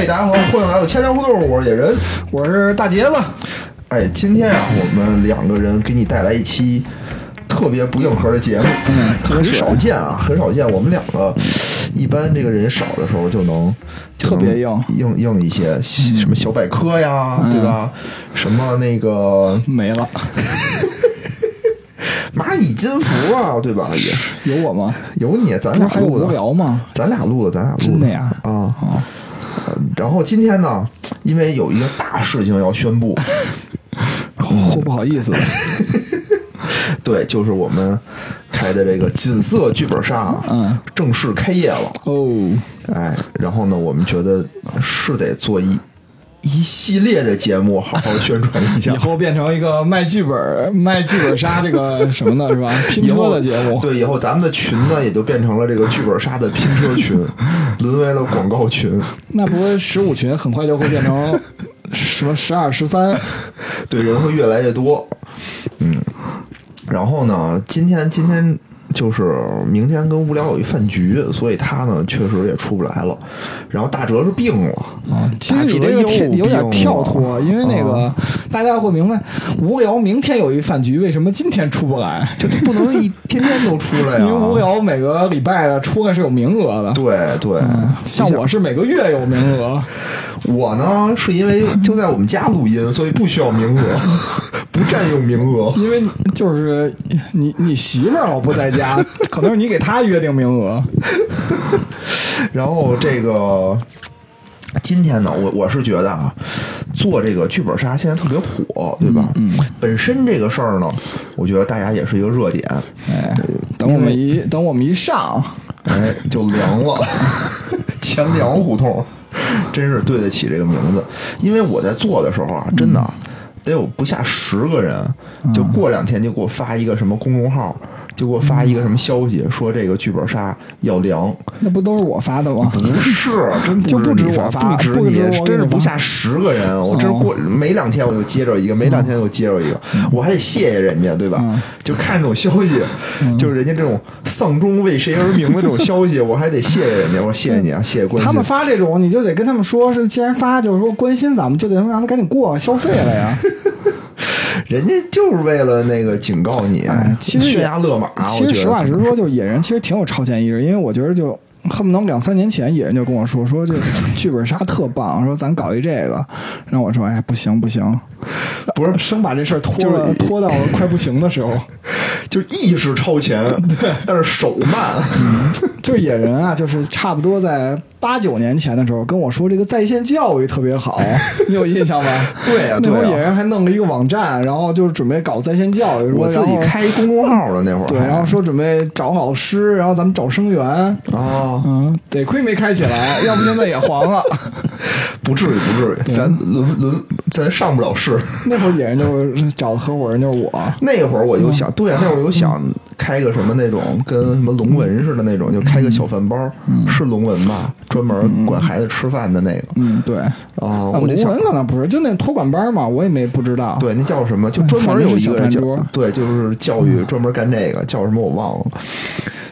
哎，大家好，欢迎来到千聊互动，我是野人。我是大杰子，哎，今天啊，我们两个人给你带来一期特别不硬核的节目，很少见啊，很少见。我们两个一般这个人少的时候就能特别硬硬硬一些，什么小百科呀，嗯对吧？什么那个没了，蚂蚁金服啊，对吧？也有我吗？有你，咱俩录的，聊吗？咱俩录的，咱俩录真的呀啊。哦，呃然后今天呢，因为有一个大事情要宣布，或不好意思，对，就是我们开的这个锦瑟剧本杀啊，嗯正式开业了。哦，哎，然后呢，我们觉得是得做一一系列的节目，好好宣传一下 以。后变成一个卖剧本、卖剧本杀这个什么的，是吧？拼车的节目，对，以后咱们的群呢，也就变成了这个剧本杀的拼车群，沦为了广告群。那不是十五群很快就会变成什么十二、十三？对，人会越来越多。嗯，然后呢，今天今天就是明天跟无聊有一饭局，所以他呢确实也出不来了。然后大哲是病了，啊，其实你这个跳有点跳脱，因为那个大家会明白，无聊明天有一饭局，为什么今天出不来？就他不能一天天都出来呀、因为无聊每个礼拜的出来是有名额的，对对，像我是每个月有名额，我呢是因为就在我们家录音，所以不需要名额，不占用名额。因为就是你你媳妇儿老不在家，可能是你给他约定名额。然后这个今天呢，我我是觉得啊，做这个剧本杀现在特别火，对吧？嗯，本身这个事儿呢，我觉得大家也是一个热点，哎，等我们一等我们一上，哎，就凉了，钱粮胡同，真是对得起这个名字。因为我在做的时候啊，真的啊得有不下十个人，就过两天就给我发一个什么公众号，就给我发一个什么消息，说这个剧本杀要凉。那不都是我发的吗？不是，真就不止你我发不止你不止你，真是不下十个人。我真是过没两天我就接着一个，没两天就接着一个，我还得谢谢人家，对吧嗯？就看这种消息，就是人家这种丧钟为谁而鸣的这种消息，我还得谢谢人家。我说谢谢你啊，谢谢关心他们。发这种，你就得跟他们说，是既然发，就是说关心咱们，就得让他赶紧过消费了呀。人家就是为了那个警告你哎，其实悬崖勒马。其实实话实说，就野人其实挺有超前意识，因为我觉得就恨不能两三年前野人就跟我说说这剧本杀特棒，说咱搞一这个，然后我说哎不行不行，不是生把这事儿拖就是了拖到快不行的时候。就意识超前，但是手慢。就野人啊，就是差不多在八九年前的时候跟我说这个在线教育特别好，你有印象吗？对呀那会儿野人还弄了一个网站，然后就是准备搞在线教育，说我自己开一公众号了那会儿，对，然后说准备找老师，然后咱们找生源。哦，嗯，得亏没开起来，要不现在也黄了。不至于不至于，咱轮轮咱上不了市。那会儿野人就是找的合伙人就是我，那会儿我就想，对啊，那会儿我就想开个什么那种跟什么龙文似的那种，就开个小饭包，是龙文吧？专门管孩子吃饭的那个。嗯，对。啊，啊，我就想龙文，可能不是，就那托管班嘛，我也没不知道。对，那叫什么？就专门有一个人对，就是教育专门干这个，叫什么我忘了。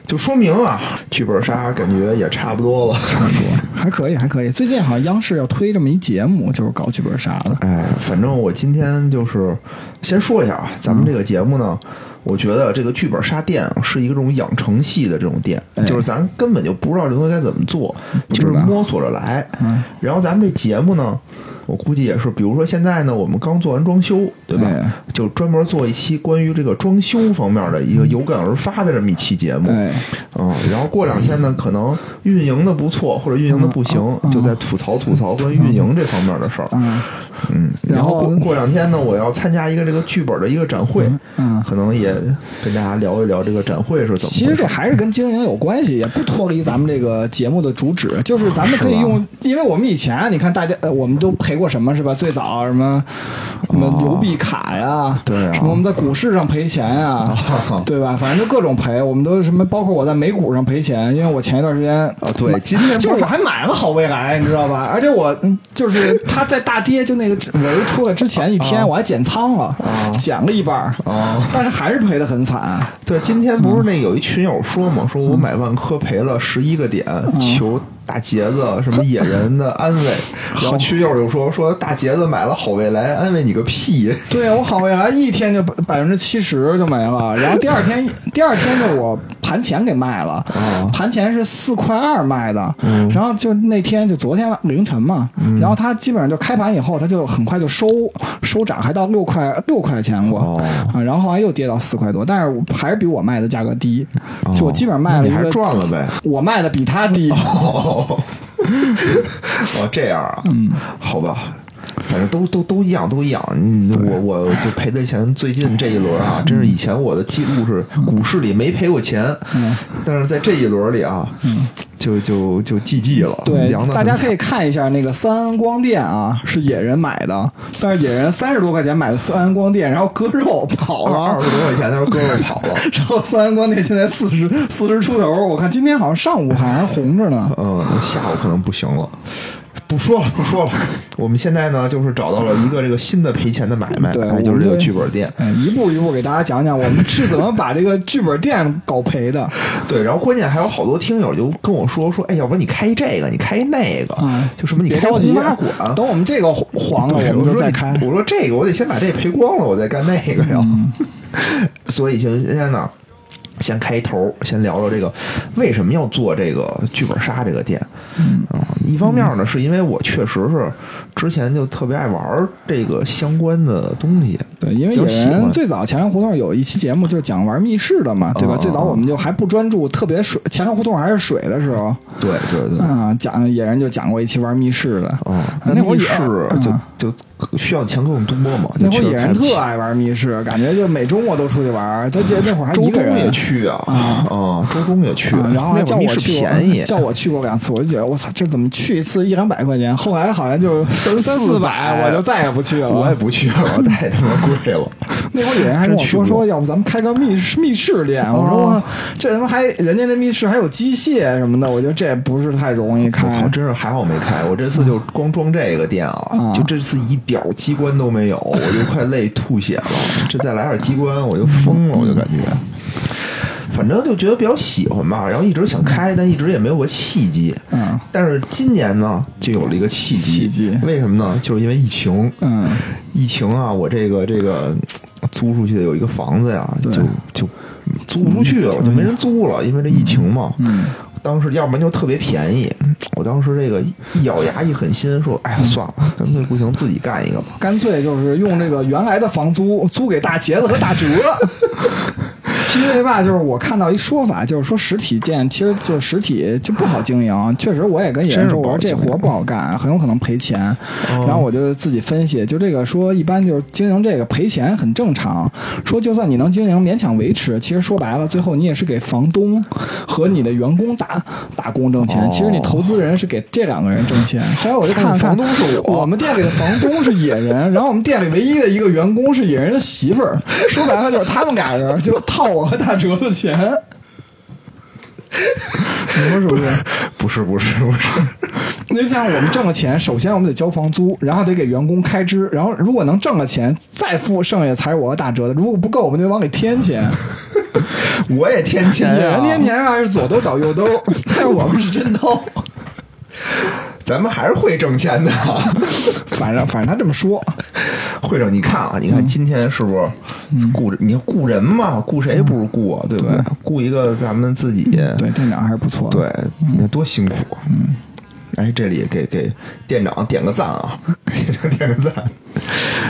就说明啊，剧本杀感觉也差不多了。差不多，还可以，还可以。最近好像央视要推这么一节目，就是搞剧本杀的。哎，反正我今天就是先说一下啊，咱们这个节目呢，我觉得这个剧本杀店啊是一个这种养成系的这种店，哎就是咱根本就不知道这东西该怎么做，就是摸索着来。嗯然后咱们这节目呢，我估计也是，比如说现在呢，我们刚做完装修，对吧？哎就专门做一期关于这个装修方面的一个有感而发的这么一期节目。哎，嗯，然后过两天呢，可能运营的不错或者运营的不行，就在吐槽吐槽关于运营这方面的事儿。嗯嗯，然然后后过过两天呢，我要参加一个这个剧本的一个展会，嗯。可能也跟大家聊一聊这个展会是怎么其实这。还是跟经营有关系，也不脱离咱们这个节目的主旨，就是咱们可以用，因为我们以前你看大家，呃，我们都赔过什么是吧？最早什么什么邮币卡呀，对啊什么我们在股市上赔钱呀，对吧？反正就各种赔，我们都什么，包括我在美股上赔钱，因为我前一段时间啊，对，今天 就是我还买了好未来，你知道吧？而且我嗯就是他在大跌，就那个文出来之前一天，我还减仓了，减了一半，啊，但是还是赔的很惨。对，今天不是那有一群友说嘛，说我买万科赔了十一个点，求大杰子什么野人的安慰，然后群友就说说大杰子买了好未来，安慰你个屁！对我好未来一天就百分之七十就没了，然后第二天 第二天就我盘前给卖了，盘前是四块二卖的，然后就那天就昨天凌晨嘛，然后它基本上就开盘以后，它就很快就收收涨，还到六块六块钱过啊，然后后来又跌到四块多，但是还是比我卖的价格低，就我基本上卖了一个赚了呗，我卖的比他低。哦，哦，这样啊，嗯，好吧，反正都都都一样，都一样。我我就赔的钱，最近这一轮啊，真是以前我的记录是股市里没赔过钱，嗯，但是在这一轮里啊，嗯。就就就 GG 了，对，大家可以看一下那个三安光电啊，是野人买的，但是野人三十多块钱买的三安光电，然后割肉跑了，二十多块钱他说割肉跑了，然后三安光电现在四十四十出头，我看今天好像上午还红着呢，嗯，下午可能不行了。不说了，不说了。我们现在呢，就是找到了一个这个新的赔钱的买卖，对，就是这个剧本店。一步一步给大家讲讲，我们是怎么把这个剧本店搞赔的。对，然后关键还有好多听友就跟我说说，哎，要不然你开这个，你开那个，就什么你开红马馆，等我们这个黄了，我们就再开。我说这个，我得先把这赔光了，我再干那个呀。所以现在呢。先开头，先聊聊这个为什么要做这个剧本杀这个店。嗯，一方面呢，是因为我确实是之前就特别爱玩这个相关的东西。对，因为有人最早前山胡同有一期节目就讲玩密室的嘛，对吧？最早我们就还不专注，特别水前山胡同还是水的时候。对对对。啊，讲野人就讲过一期玩密室的。哦，那密室就就。需要钱更多嘛？那会儿野人特爱玩密室，感觉就每周末都出去玩。他记得那会儿还周中也去啊啊，周中也去，然后还叫我去，便宜，叫我去过两次，我就觉得我操，这怎么去一次一两百块钱？后来好像就三四百，我就再也不去了。我也不去了，太他妈贵了。那会儿野人还跟我说说，要不咱们开个密密室店？我说这他妈还人家那密室还有机械什么的，我觉得这不是太容易开。真是还好没开，我这次就光装这个店啊，就这次一。点机关都没有，我就快累吐血了。这再来点机关，我就疯了，我就感觉，反正就觉得比较喜欢吧。然后一直想开，但一直也没有个契机。嗯，但是今年呢，就有了一个契机。契机？为什么呢？就是因为疫情。嗯，疫情啊，我这个这个租出去的有一个房子呀，就就租不出去了，就没人租了，因为这疫情嘛。嗯。当时要不然就特别便宜，我当时这个一咬牙一狠心说：“哎呀，算了，干脆不行，自己干一个吧。”干脆就是用这个原来的房租租给大茄子和打折。是因为吧，就是我看到一说法，就是说实体店其实就实体就不好经营。确实，我也跟野人说，我说这活不好干，很有可能赔钱。然后我就自己分析，就这个说一般就是经营这个赔钱很正常。说就算你能经营勉强维持，其实说白了，最后你也是给房东和你的员工打打工挣钱。其实你投资人是给这两个人挣钱。后来我就看看，房东是我，我们店里的房东是野人，然后我们店里唯一的一个员工是野人的媳妇儿。说白了就是他们俩人就套。我和打折的钱，你说是不是？不是，不是，不是。那像我们挣了钱，首先我们得交房租，然后得给员工开支，然后如果能挣了钱，再付剩下才是我和打折的。如果不够，我们就往里添钱。我也添钱，人添钱吧是左兜倒右兜，但是我们是真掏。咱们还是会挣钱的，反正反正他这么说，会长。你看啊，你看今天是不是雇？你雇人嘛，雇谁不是雇啊？对不对？雇一个咱们自己，对店长还是不错。对，你看多辛苦。嗯，哎，这里给给店长点个赞啊，给 点个赞。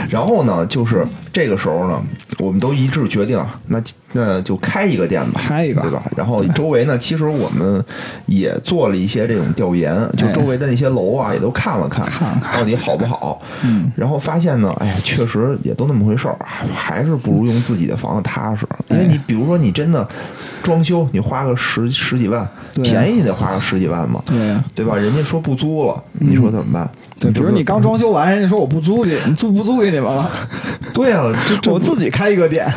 然后呢，就是这个时候呢，我们都一致决定，那那就开一个店吧，开一个，对吧？然后周围呢，其实我们也做了一些这种调研，就周围的那些楼啊，也都看了看，到底好不好。嗯，然后发现呢，哎呀，确实也都那么回事儿，还是不如用自己的房子踏实。因为你比如说，你真的装修，你花个十十几万，便宜得花个十几万嘛，对对吧？人家说不租了，你说怎么办？对，比如你刚装修完，人家说我不租去，你租不租给你们了？对啊，这我自己开一个店。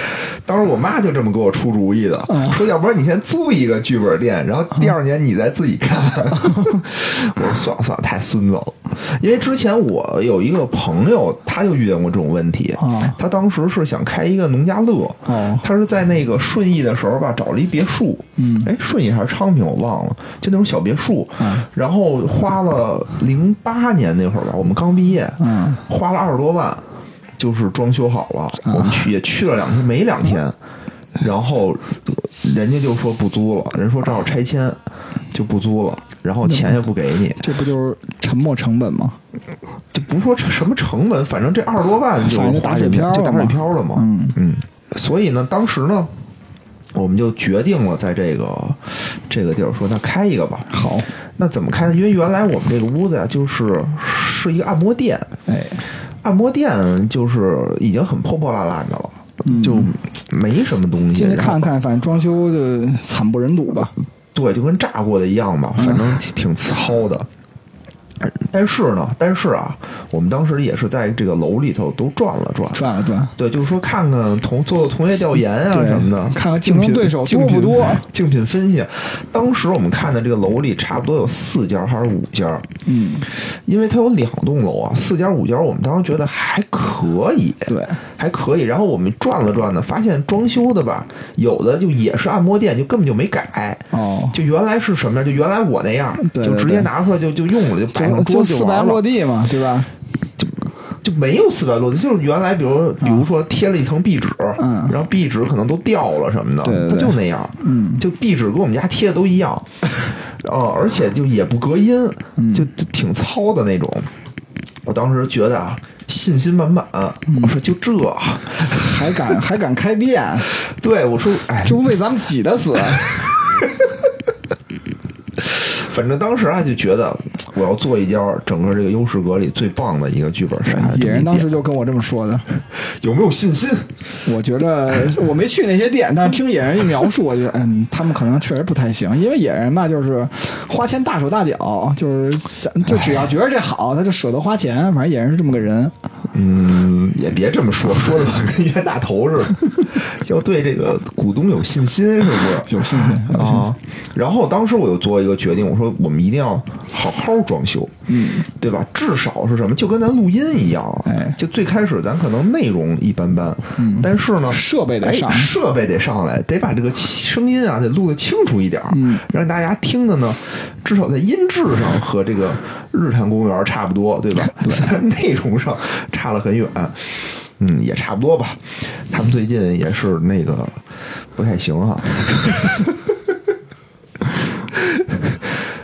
当时我妈就这么给我出主意的，说要不然你先租一个剧本店，然后第二年你再自己看。我说算了算了，太孙子了。因为之前我有一个朋友，他就遇见过这种问题。他当时是想开一个农家乐，他是在那个顺义的时候吧，找了一别墅。嗯，哎，顺义还是昌平，我忘了，就那种小别墅。然后花了零八年那会儿吧，我们刚毕业，嗯，花了二十多万。就是装修好了，我们去也去了两天，没两天，然后人家就说不租了，人说正好拆迁，就不租了，然后钱也不给你，这不就是沉没成本吗？就不说什么成本，反正这二十多万就打水漂，就打水漂了嘛。嗯嗯，所以呢，当时呢，我们就决定了在这个这个地儿说，那开一个吧。好，那怎么开呢？因为原来我们这个屋子呀，就是是一个按摩店，哎。按摩店就是已经很破破烂烂的了，就没什么东西。进去看看，反正装修就惨不忍睹吧。对，就跟炸过的一样吧，反正挺糙的。但是呢，但是啊，我们当时也是在这个楼里头都转了转，转了转。对，就是说看看同做做同业调研啊什么的，看看竞争对手多不多，竞品分析。当时我们看的这个楼里差不多有四家还是五家，嗯，因为它有两栋楼啊，四家五家，我们当时觉得还可以，对，还可以。然后我们转了转呢，发现装修的吧，有的就也是按摩店，就根本就没改，哦，就原来是什么样，就原来我那样，就直接拿出来就就用了，就摆上桌就四百落地嘛，对吧？就就没有四百落地，就是原来比如比如说贴了一层壁纸，嗯，然后壁纸可能都掉了什么的，对，它就那样，嗯，就壁纸跟我们家贴的都一样，哦，而且就也不隔音，就就挺糙的那种。我当时觉得啊，信心满满，我说就这还敢还敢开店？对，我说哎，这不被咱们挤得死。反正当时啊，就觉得我要做一家整个这个优势阁里最棒的一个剧本杀。野人当时就跟我这么说的，有没有信心？我觉得我没去那些店，但是听野人一描述，我觉得嗯，他们可能确实不太行，因为野人吧，就是花钱大手大脚，就是想就只要觉得这好，他就舍得花钱。反正野人是这么个人。嗯，也别这么说，说的跟冤大头似的。要对这个股东有信心，是不是？有信心，有信心。然后当时我又做一个决定，我说我们一定要好好装修，嗯，对吧？至少是什么？就跟咱录音一样，哎，就最开始咱可能内容一般般，嗯，但是呢，设备得上，设备得上来，得把这个声音啊得录得清楚一点，嗯，让大家听的呢，至少在音质上和这个日坛公园差不多，对吧？虽然内容上差了很远。嗯，也差不多吧。他们最近也是那个不太行哈。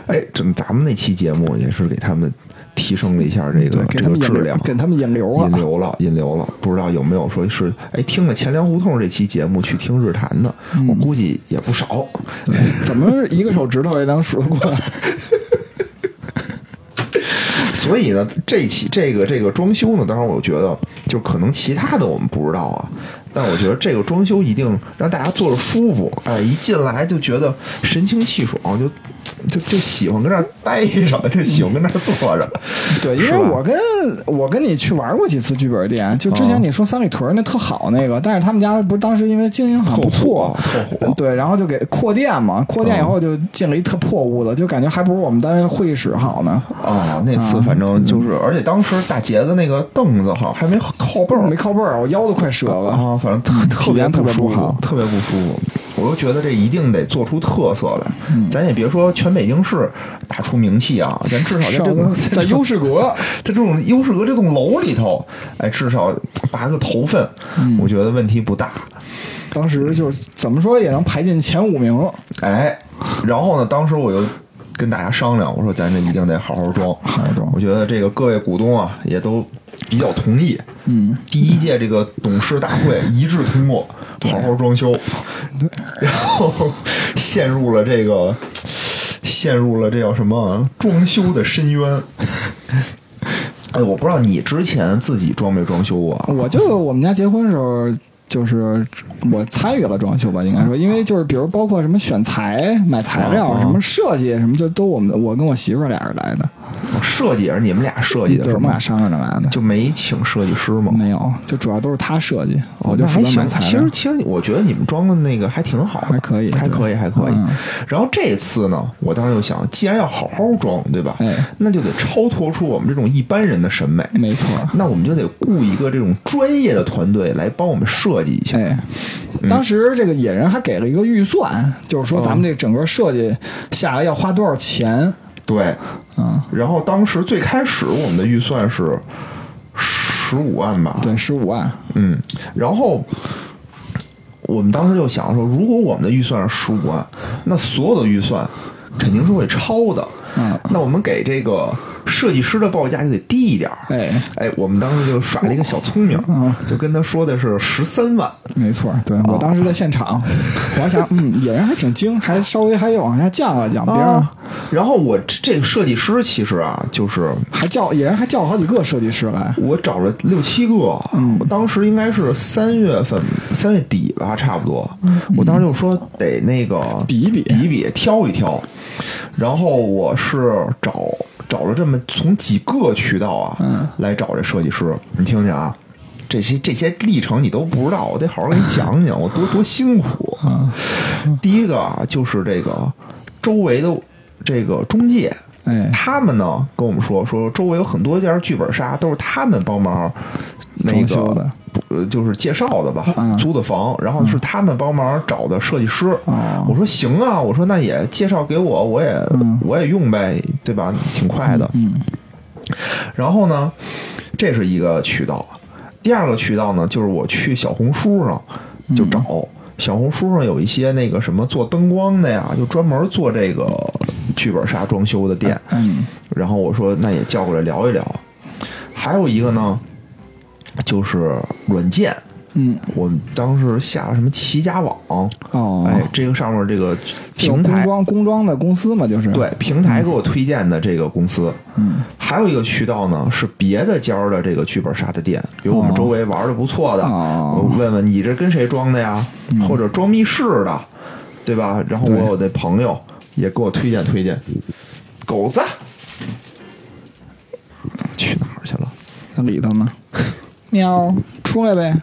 哎，怎么咱们那期节目也是给他们提升了一下这个这个质量，给他们引流了，引流了，引流了。不知道有没有说是哎听了钱粮胡同这期节目去听日坛的？我估计也不少。怎么一个手指头也能数得过来？所以呢，这期这个这个装修呢，当然我觉得就可能其他的我们不知道啊，但我觉得这个装修一定让大家坐着舒服，哎，一进来就觉得神清气爽，就就就喜欢跟那儿待着，就喜欢跟那儿坐着。对，因为我跟我跟你去玩过几次剧本店，就之前你说三里屯那特好那个，但是他们家不是当时因为经营很不错，特火，对，然后就给扩店嘛，扩店以后就进了一特破屋子，就感觉还不如我们单位会议室好呢。哦，那次反正就是，而且当时大杰子那个凳子哈还没靠背儿，没靠背儿，我腰都快折了啊，反正特特别特别不好，特别不舒服。我就觉得这一定得做出特色来，咱也别说全北京市打出名气啊，咱至少在这个在优势阁，在这种优势阁这栋楼里头，哎，至少拔个头份，我觉得问题不大。当时就怎么说也能排进前五名，哎，然后呢，当时我又跟大家商量，我说咱这一定得好好装，好好装。我觉得这个各位股东啊，也都比较同意，嗯，第一届这个董事大会一致通过。好好装修，对，然后陷入了这个，陷入了这叫什么装修的深渊。哎，我不知道你之前自己装没装修过？我就我们家结婚的时候。就是我参与了装修吧，应该说，因为就是比如包括什么选材、买材料、什么设计什么，就都我们我跟我媳妇俩人来的。设计也是你们俩设计的，对，我们俩商量着来的。就没请设计师吗？没有，就主要都是他设计。我就负。责买材料其实，其实我觉得你们装的那个还挺好的，还可以还可以，还可以嗯。然后这次呢，我当时就想，既然要好好装，对吧？哎那就得超脱出我们这种一般人的审美。没错。那我们就得雇一个这种专业的团队来帮我们设计一下。哎，当时这个野人还给了一个预算，就是说咱们这整个设计下来要花多少钱。对，嗯，然后当时最开始我们的预算是十五万吧，对，十五万。嗯，然后我们当时就想说，如果我们的预算是十五万，那所有的预算肯定是会超的。嗯，那我们给这个设计师的报价就得低一点儿。哎，哎，我们当时就耍了一个小聪明，嗯就跟他说的是十三万。没错，对我当时在现场，我还想，嗯，野人还挺精，还稍微还往下降了降，别人啊，然后我这这个设计师其实啊，就是还叫野人还叫了好几个设计师来。我找了六七个，嗯我当时应该是三月份三月底吧，差不多。我当时就说得那个嗯比一比比一比，挑一挑。然后我是找找了这么从几个渠道啊，嗯来找这设计师。你听听啊，这些这些历程你都不知道，我得好好给你讲讲，我多多辛苦。嗯第一个啊，就是这个周围的这个中介。哎，他们呢跟我们说，说周围有很多家剧本杀都是他们帮忙那个呃，就是介绍的吧，嗯租的房，然后是他们帮忙找的设计师。哦我说行啊，我说那也介绍给我，我也、嗯我也用呗，对吧？挺快的。嗯然后呢，这是一个渠道。第二个渠道呢，就是我去小红书上就找，小红书上有一些那个什么做灯光的呀，就专门做这个剧本杀装修的店。嗯然后我说那也叫过来聊一聊。还有一个呢，就是软件，嗯，我们当时下了什么齐家网，哦，哎，这个上面这个平台，装工装的公司嘛，就是。对平台给我推荐的这个公司。嗯。还有一个渠道呢，是别的家的这个剧本杀的店，比如我们周围玩的不错的，哦。我问问你这跟谁装的呀？或者装密室的，对吧？然后我有的朋友也给我推荐推荐。狗子，去哪儿去了？那里头呢，喵，出来呗。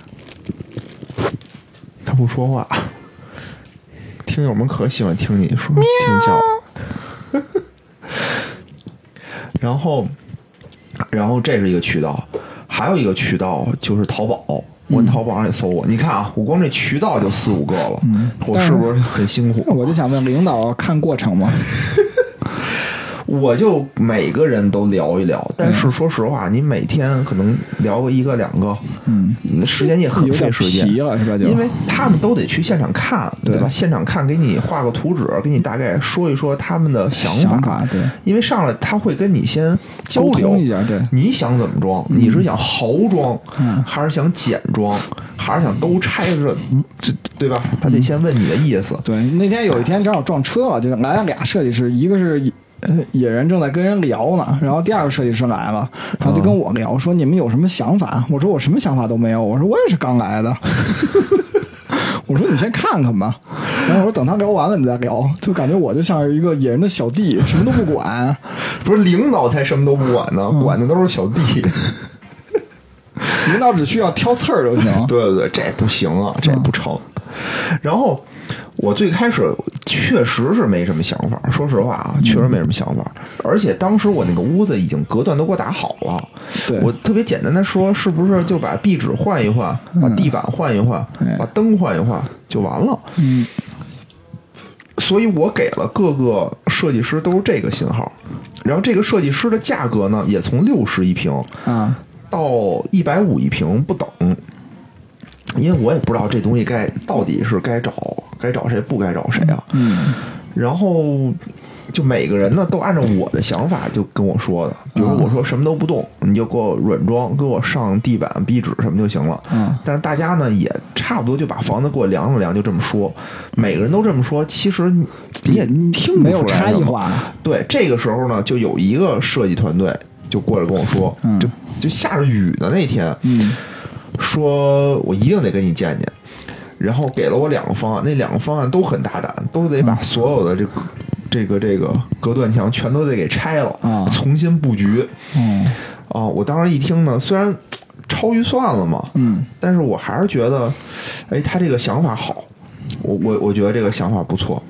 他不说话。听友们可喜欢听你说听叫。然后，然后这是一个渠道，还有一个渠道就是淘宝。我在淘宝上也搜过，你看啊，我光这渠道就四五个了，我是不是很辛苦？我就想问领导看过程吗？我就每个人都聊一聊，但是说实话，你每天可能聊个一个两个，嗯，时间也很费时间，了是吧？就因为他们都得去现场看，对对吧？现场看，给你画个图纸，给你大概说一说他们的想想法对因为上来他会跟你先交流一下，对，你想怎么装？你是想豪装，嗯还是想简装，还是想都拆着？这对吧？他得先问你的意思。对，那天有一天正好撞车了，就是来了俩设计师，一个是野呃野人正在跟人聊呢，然后第二个设计师来了，然后就跟我聊说你们有什么想法？我说我什么想法都没有，我说我也是刚来的。我说你先看看吧，然后我说等他聊完了你再聊，就感觉我就像是一个野人的小弟，什么都不管。不是领导才什么都不管呢，嗯管的都是小弟。领导只需要挑刺儿就行。对对对，这不行啊，这不成。然后我最开始确实是没什么想法，说实话啊，确实没什么想法。而且当时我那个屋子已经隔断都给我打好了，我特别简单的说，是不是就把壁纸换一换，把地板换一换，哎把灯换一换就完了？嗯所以我给了各个设计师都是这个信号，然后这个设计师的价格呢，也从六十一平啊，到一百五一平不等，因为我也不知道这东西该到底是该找该找谁，不该找谁啊。嗯然后就每个人呢都按照我的想法就跟我说的，比如说我说什么都不动，你就给我软装，给我上地板、壁纸什么就行了。嗯但是大家呢也差不多就把房子给我量了量，就这么说，每个人都这么说，其实你你也听不没有差异化。对，这个时候呢，就有一个设计团队就过来跟我说，嗯就就下着雨的那天，嗯说我一定得跟你见见，然后给了我两个方案，那两个方案都很大胆，都得把所有的这个、这个这个隔断墙全都得给拆了，啊重新布局嗯啊！我当时一听呢，虽然。超预算了嘛。嗯但是我还是觉得，哎，他这个想法好，我我我觉得这个想法不错。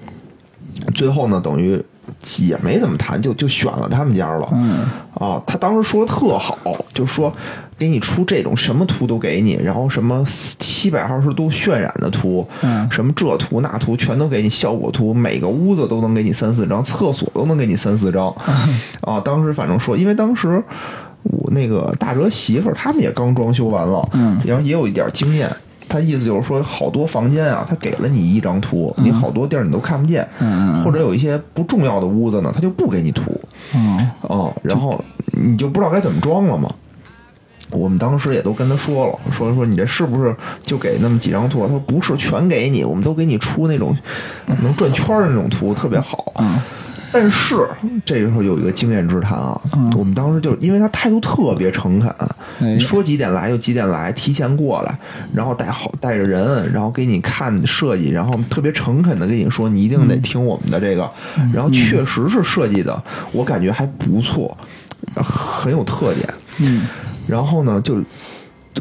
最后呢，等于也没怎么谈，就就选了他们家了。嗯啊，他当时说的特好，就说给你出这种什么图都给你，然后什么七百二十度渲染的图，嗯什么这图那图全都给你效果图，每个屋子都能给你三四张，厕所都能给你三四张。啊，当时反正说，因为当时我那个大哲媳妇儿他们也刚装修完了，嗯然后也有一点经验。他意思就是说，好多房间啊，他给了你一张图，你好多地儿你都看不见，嗯嗯或者有一些不重要的屋子呢，他就不给你图。嗯哦，然后你就不知道该怎么装了嘛。我们当时也都跟他说了，说说你这是不是就给那么几张图？他说不是，全给你，我们都给你出那种能转圈儿的那种图，特别好。嗯但是这时候有一个经验之谈啊，我们当时就因为他态度特别诚恳，哎说几点来就几点来，提前过来，然后带好带着人，然后给你看设计，然后特别诚恳的跟你说，你一定得听我们的这个，然后确实是设计的，我感觉还不错，很有特点。嗯然后呢，就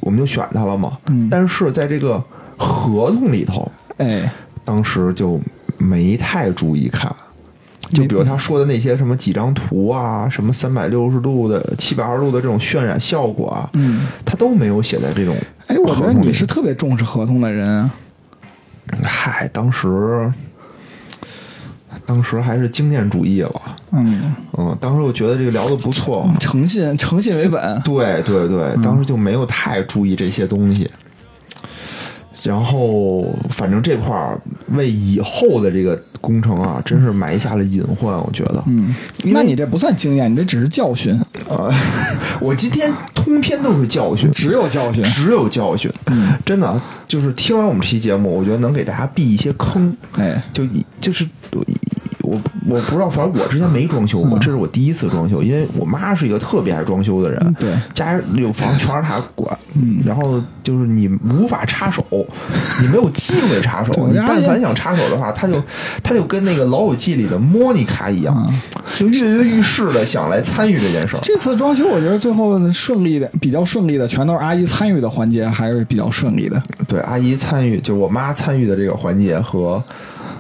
我们就选他了嘛。嗯但是在这个合同里头，哎当时就没太注意看。就比如他说的那些什么几张图啊，什么三百六十度的、七百二十度的这种渲染效果啊，嗯，他都没有写在这种哎，我觉得你是特别重视合同的人啊。嗨，当时当时还是经验主义了，嗯，嗯，当时我觉得这个聊的不错，诚信诚信为本。对对对，当时就没有太注意这些东西。然后，反正这块儿为以后的这个工程啊，真是埋下了隐患。我觉得，嗯，那你这不算经验，你这只是教训，呃，我今天通篇都是教训，只有教训。只有教训。嗯真的，就是听完我们这期节目，我觉得能给大家避一些坑。哎，就一就是我我不知道，反正我之前没装修过，这是我第一次装修，因为我妈是一个特别爱装修的人，嗯对家里有房全是她管，嗯，然后就是你无法插手，你没有机会插手，你但凡想插手的话，他就他就跟那个《老友记》里的莫妮卡一样，就跃跃欲试的想来参与这件事儿。这次装修，我觉得最后顺利的，比较顺利的，全都是阿姨参与的环节，还是比较顺利的。对，阿姨参与，就是我妈参与的这个环节和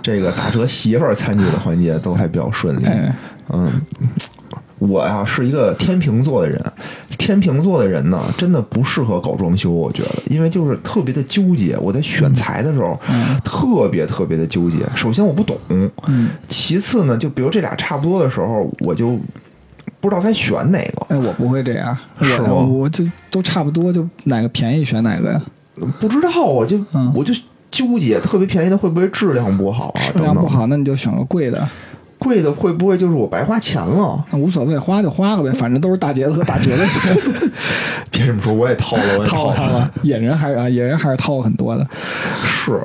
这个打折媳妇儿参与的环节都还比较顺利。哎嗯，我呀是一个天秤座的人，天秤座的人呢，真的不适合搞装修，我觉得，因为就是特别的纠结。我在选材的时候，特别特别的纠结。首先我不懂，嗯，其次呢，就比如这俩差不多的时候，我就不知道该选哪个。哎，我不会这样，是吗我我就都差不多，就哪个便宜选哪个呀。不知道，啊就、嗯我就纠结，特别便宜的会不会质量不好啊？质量不好，那你就选个贵的，贵的会不会就是我白花钱了？那无所谓，花就花了呗，反正都是大节子和 大哲的钱。别这么说，我也掏了，我也掏了。掏了，野人还是啊，野人还是掏了很多的。是，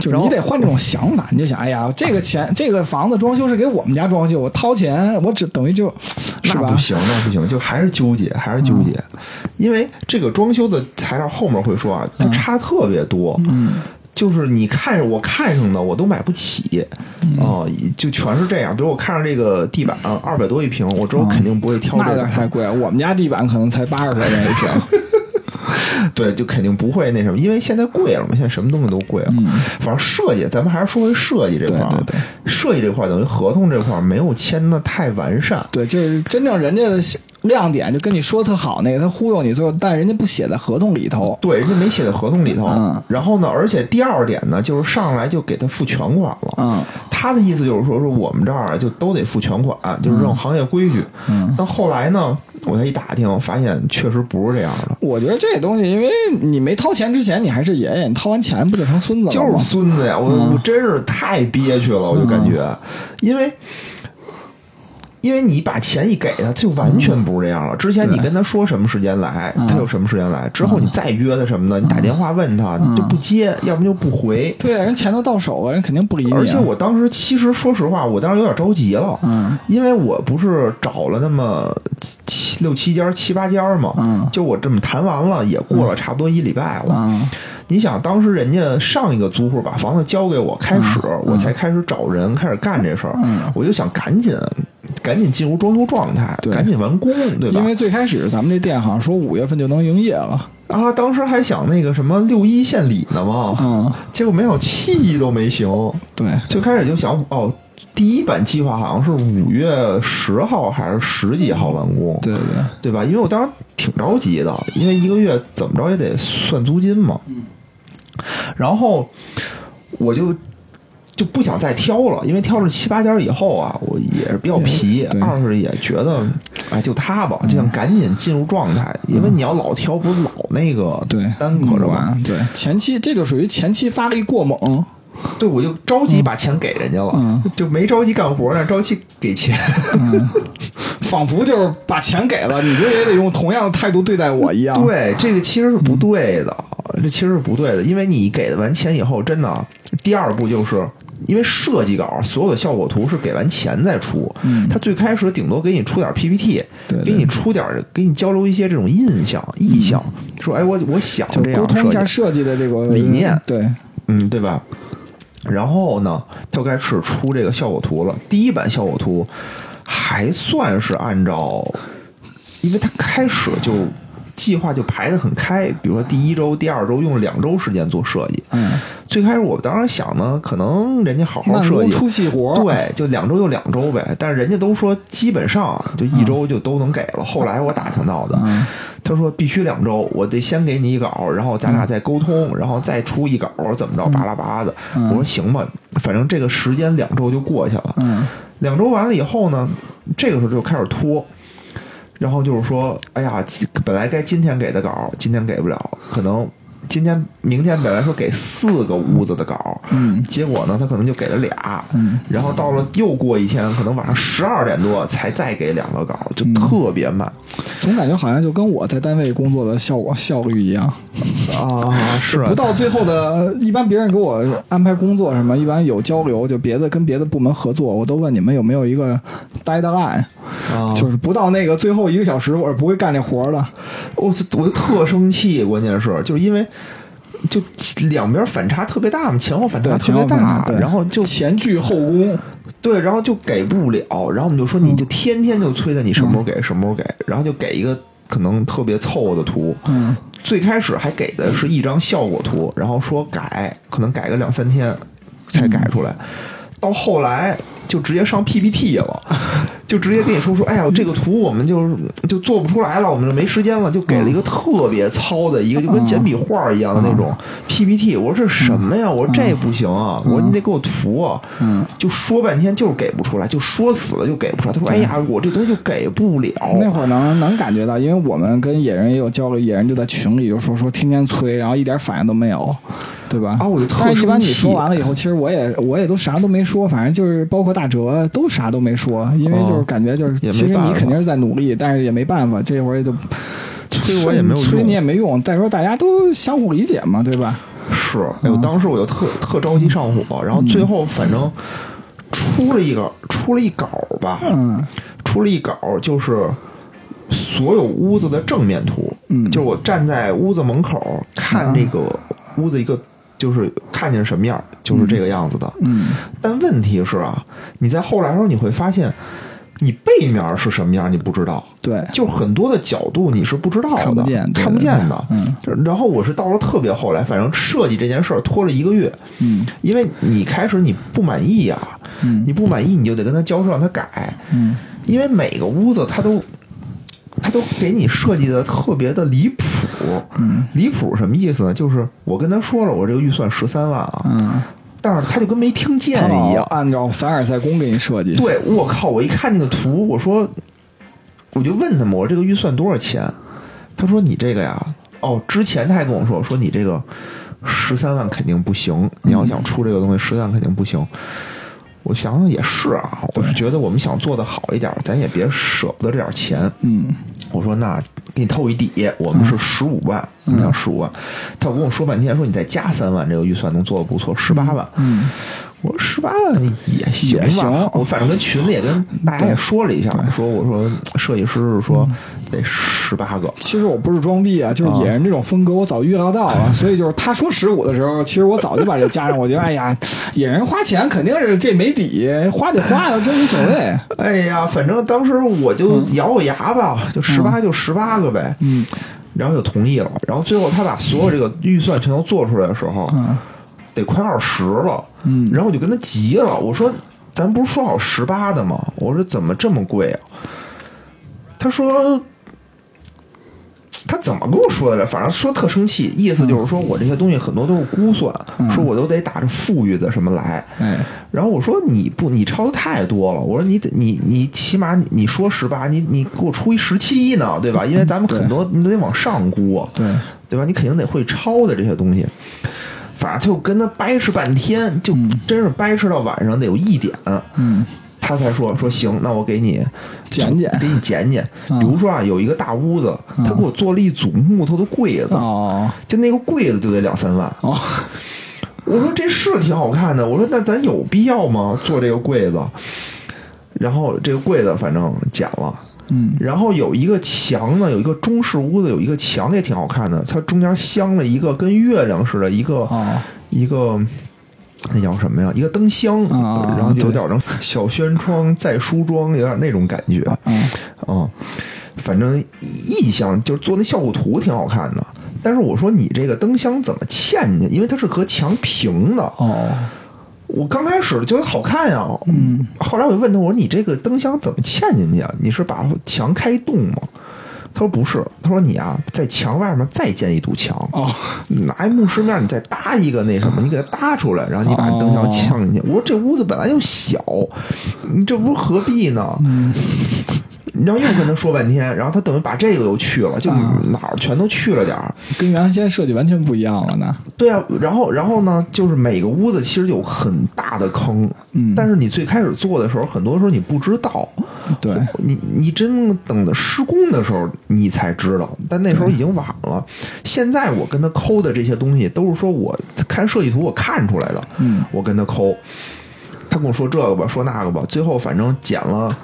就是你得换这种想法，你就想，哎呀，这个钱，这个房子装修是给我们家装修，我掏钱，我只等于就，是吧那不？行，那不行，就还是纠结，还是纠结，因为这个装修的材料后面会说啊，它差特别多。嗯，就是你看我看上的我都买不起，嗯啊、就全是这样。比如我看上这个地板二百多一平，我之后肯定不会挑这个，点太贵，我们家地板可能才八十块钱一平。对，就肯定不会那什么，因为现在贵了嘛，现在什么东西都贵了。反正设计，咱们还是说回设计这块儿对对对设计这块儿等于合同这块儿没有签的太完善。对，就是真正人家的亮点，就跟你说特好那个，他忽悠你最后，但人家不写在合同里头。对，人家没写在合同里头。嗯然后呢，而且第二点呢，就是上来就给他付全款了。嗯，他的意思就是说，说我们这儿就都得付全款，就是这种行业规矩。嗯，但后来呢，我才一打听，发现确实不是这样的，我觉得这东西，因为你没掏钱之前，你还是爷爷，你掏完钱不就成孙子了就是？孙子呀！我、嗯我真是太憋屈了，我就感觉，因为。因为你把钱一给他，他就完全不是这样了。之前你跟他说什么时间来，嗯他就什么时间来。之后你再约他什么的，你打电话问他，你就不接，要么就不回。对啊，人钱都到手了，人肯定不理你啊。而且我当时其实说实话，我当时有点着急了，嗯，因为我不是找了那么七六七家、七八家嘛，嗯就我这么谈完了，也过了差不多一礼拜了。嗯你想，当时人家上一个租户把房子交给我，开始、我才开始找人，开始干这事儿，嗯我就想赶紧赶紧进入装修状态，赶紧完工，对吧？因为最开始咱们这店好像说五月份就能营业了，啊，当时还想那个什么六一献礼呢嘛，嗯，结果没想到七一都没行。对，最开始就想哦，第一版计划好像是五月十号还是十几号完工，对对对，对吧？因为我当时挺着急的，因为一个月怎么着也得算租金嘛。嗯然后我就就不想再挑了，因为挑了七八家以后啊，我也是比较皮，二是也觉得哎就他吧，就想赶紧进入状态，因为你要老挑，不是老那个嗯对，耽搁着吗？对，前期这就属于前期发力过猛，对，我就着急把钱给人家了，嗯就没着急干活，但着急给钱。仿佛就是把钱给了，你就也得用同样的态度对待我一样。对，这个其实是不对的，这其实是不对的，因为你给了完钱以后，真的，第二步就是因为设计稿所有的效果图是给完钱再出，嗯他最开始顶多给你出点 PPT，对对给你出点，给你交流一些这种印象、意向，说哎，我我想这样沟通一下，设计的这个理念对，嗯，对吧？然后呢，他就开始出这个效果图了。第一版效果图还算是按照，因为他开始就计划就排得很开，比如说第一周、第二周用两周时间做设计。嗯，最开始我当时想呢，可能人家好好设计，出细活，，对，就两周就两周呗。但是人家都说基本上啊就一周就都能给了。后来我打听到的，嗯他说必须两周，我得先给你一稿，然后咱俩再沟通，然后再出一稿，怎么着巴拉巴拉的。嗯我说行吧，反正这个时间两周就过去了。嗯两周完了以后呢，这个时候就开始拖，然后就是说，哎呀，本来该今天给的稿，今天给不了，可能今天、明天本来说给四个屋子的稿，嗯。结果呢，他可能就给了俩，嗯。然后到了又过一天，可能晚上十二点多才再给两个稿，就嗯。特别慢、总感觉好像就跟我在单位工作的效果效率一样，啊，是啊。不到最后的，一般别人给我安排工作什么，一般有交流，就别的跟别的部门合作，我都问你们有没有一个 deadline，、啊，就是不到那个最后一个小时，我是不会干这活的。我我就特生气，关键是就是因为就两边反差特别大嘛，前后反差，特别大，然后就前倨后恭，对，然后就给不了，然后我们就说你就天天就催着你什么时候给，什么时候给，然后就给一个可能特别凑合的图。嗯最开始还给的是一张效果图，然后说改，可能改个两三天才改出来，到后来就直接上 PPT 了，就直接跟你说说，哎呀，这个图我们就是就做不出来了，我们就没时间了，就给了一个特别糙的一个，就跟简笔画一样的那种 PPT。我说这是什么呀？我说这不行啊！我说你得给我图啊！嗯，就说半天就是给不出来，就说死了就给不出来。他说：“哎呀，我这东西就给不了。”那会儿能能感觉到，因为我们跟野人也有交流，野人就在群里就说说天天催，然后一点反应都没有，对吧？啊我就特但是一般你说完了以后，其实我也我也都啥都没说，反正就是包括大哲都啥都没说，因为就是感觉就是，哦也没其实你肯定是在努力，但是也没办法，这会儿也就催我也没有催你也没用。再说大家都相互理解嘛，对吧？是，哎呦，当时我就特特着急上火，然后最后反正出了一个出了一稿吧，嗯出了一稿就是所有屋子的正面图，嗯就是我站在屋子门口看这个屋子一个。就是看见什么样，就是这个样子的。嗯但问题是啊，你在后来的时候你会发现，你背面是什么样你不知道，对，就很多的角度你是不知道的，看不见看不见的。嗯然后我是到了特别后来，反正设计这件事儿拖了一个月，嗯因为你开始你不满意呀、嗯你不满意你就得跟他交涉让他改，嗯因为每个屋子他都他都给你设计的特别的离谱。嗯离谱什么意思呢？就是我跟他说了，我这个预算十三万啊，嗯，但是他就跟没听见一样。按照凡尔赛宫给你设计。对，我靠！我一看那个图，我说，我就问他们，我说这个预算多少钱？他说你这个呀，哦，之前他还跟我说，说你这个十三万肯定不行，你要想出这个东西，十三万肯定不行。我想想也是啊，我是觉得我们想做的好一点，咱也别舍不得这点钱。嗯我说那给你透一底，我们是十五万，怎么样十五万。他跟我说半天，说你再加三万，这个预算能做的不错，十八万。嗯我说十八万也行吧，行我反正跟群里也跟大家也说了一下，说我说设计师说得十八个，其实我不是装逼啊，就是野人这种风格我早预料到了，所以就是他说十五的时候，其实我早就把这加上。我觉得，哎呀，野人花钱肯定是这没底，花就花呀，真无所谓。哎呀，反正当时我就咬咬牙吧，就十八就十八个呗，嗯然后就同意了。然后最后他把所有这个预算全都做出来的时候，嗯得快二十了，嗯然后我就跟他急了，我说：“咱不是说好十八的吗？”我说：“怎么这么贵啊？”他说：“他怎么跟我说的来？反正说特生气，意思就是说我这些东西很多都是估算，嗯说我都得打着富裕的什么来。哎，然后我说你不，你超的太多了。我说你得你你起码你你说十八，你你给我出一十七呢，对吧？因为咱们很多你都得往上估啊，对，对吧？你肯定得会抄的这些东西。反正就跟他掰扯半天，就真是掰扯到晚上得有一点，嗯他才说说行，那我给你减减给你减减。嗯比如说啊，有一个大屋子，他给我做了一组木头的柜子，哦就那个柜子就得两三万。哦，我说这是挺好看的，我说那咱有必要吗？做这个柜子？然后这个柜子反正剪了，嗯然后有一个墙呢，有一个中式屋子，有一个墙也挺好看的，它中间镶了一个跟月亮似的一个、哦一个。那叫什么呀？一个灯箱，啊然后就有点儿小轩窗再梳妆，有点那种感觉啊、嗯反正意象就是做那效果图挺好看的。但是我说你这个灯箱怎么嵌进去？因为它是和墙平的，哦我刚开始觉得好看呀，嗯，后来我就问他，我说你这个灯箱怎么嵌进去啊？你是把墙开洞吗？他说不是，他说你啊，在墙外面再建一堵墙，哦拿一木饰面，你再搭一个那什么，你给它搭出来，然后你把灯箱嵌进去。我说这屋子本来就小，你这不是何必呢？嗯然后又跟他说半天，然后他等于把这个又去了，就啊哪儿全都去了点儿。跟原先设计完全不一样了呢。对啊，然后然后呢，就是每个屋子其实有很大的坑，嗯但是你最开始做的时候，很多时候你不知道，对，你你真等到施工的时候，你才知道，但那时候已经晚了。现在我跟他抠的这些东西，都是说我看设计图我看出来的，嗯我跟他抠，他跟我说这个吧，说那个吧，最后反正剪了。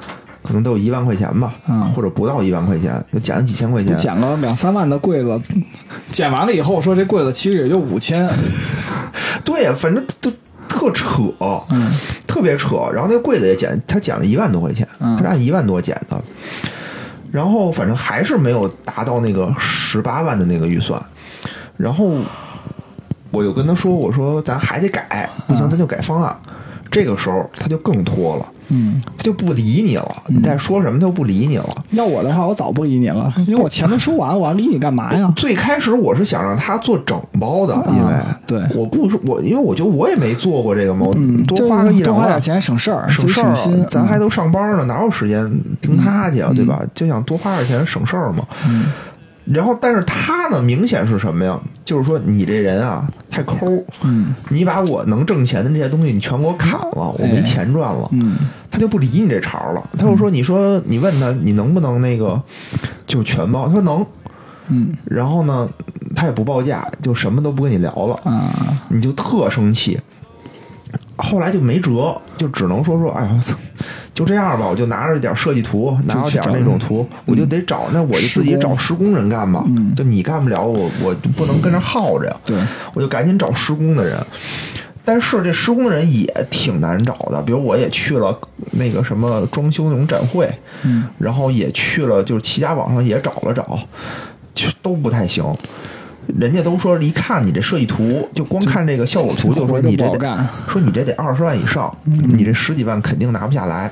可能都有一万块钱吧，嗯或者不到一万块钱，就减了几千块钱。捡了两三万的柜子，捡完了以后说这柜子其实也就五千，对呀，反正特特扯，嗯特别扯。然后那柜子也减，他减了一万多块钱，嗯他是按一万多减的。然后反正还是没有达到那个十八万的那个预算。然后我就跟他说：“我说咱还得改，不行咱就改方案。这个时候他就更拖了，嗯，他就不理你了。你再说什么他就不理你了。要我的话，我早不理你了，因为我钱都说完了，我要理你干嘛呀？最开始我是想让他做整包的，因为啊对我不是我，因为我觉得我也没做过这个嘛，我嗯，多花个一两万多花点钱省事儿，省事儿咱还都上班呢，哪有时间盯他去啊？对吧？就想多花点钱省事儿嘛。嗯然后，但是他呢，明显是什么呀？就是说你这人啊，太抠，嗯你把我能挣钱的这些东西你全给我砍了，我没钱赚了，嗯他就不理你这茬儿了。他就说：“你说你问他，你能不能那个就全包？”他说能。嗯然后呢，他也不报价，就什么都不跟你聊了。啊，你就特生气。后来就没辙，就只能说说，哎呀，就这样吧，我就拿着点设计图，拿着点那种图，我就得找，那我就自己找施工人干吧。嗯就你干不了，我我就不能跟着耗着呀。对，我就赶紧找施工的人。但是这施工人也挺难找的，比如我也去了那个什么装修那种展会，嗯然后也去了，就是奇家网上也找了找，就都不太行。人家都说一看你这设计图，就光看这个效果图，就说你这得说你这得二十万以上，你这十几万肯定拿不下来。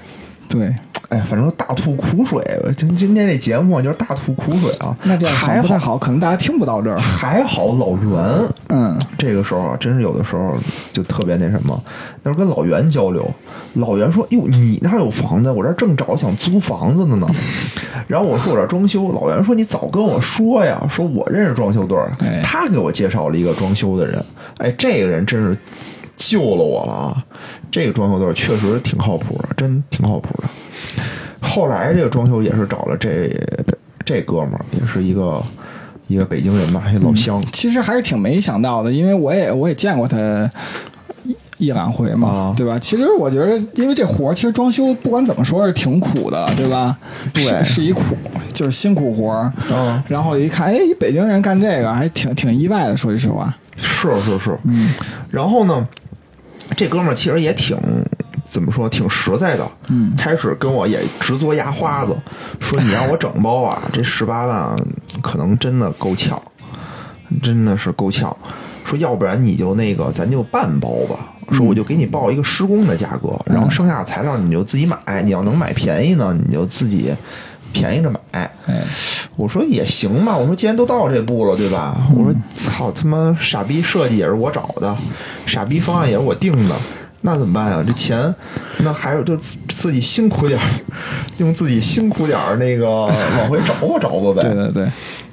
对，哎，反正大吐苦水。今今天这节目就是大吐苦水啊。那这样还好，不太好，可能大家听不到这儿。还好老袁嗯这个时候啊，真是有的时候就特别那什么。那时候跟老袁交流，老袁说：“哟，你那儿有房子，我这儿正找想租房子的呢。”然后我说：“我这儿装修。”老袁说：“你早跟我说呀，说我认识装修队儿，哎他给我介绍了一个装修的人。哎，这个人真是救了我了啊！这个装修队儿确实挺靠谱的，真挺靠谱的。后来这个装修也是找了这这哥们儿，也是一个一个北京人吧，一老乡。其实还是挺没想到的，因为我也我也见过他。一两回嘛，啊对吧？其实我觉得，因为这活儿，其实装修不管怎么说是挺苦的，对吧？对是是一苦，就是辛苦活儿。嗯，然后一看，哎，一北京人干这个还挺挺意外的，说句实话。是是是，嗯，然后呢，这哥们儿其实也挺怎么说，挺实在的，嗯，开始跟我也直嘬牙花子，说你让我整包啊，这十八万可能真的够呛，真的是够呛。说要不然你就那个，咱就半包吧。说我就给你报一个施工的价格，然后剩下的材料你就自己买。你要能买便宜呢，你就自己便宜着买。哎，我说也行吧，我说既然都到这步了，对吧？我说操他妈傻逼设计也是我找的，傻逼方案也是我定的，那怎么办呀？这钱那还是就自己辛苦点儿，用自己辛苦点儿那个往回找吧找吧呗。对对对，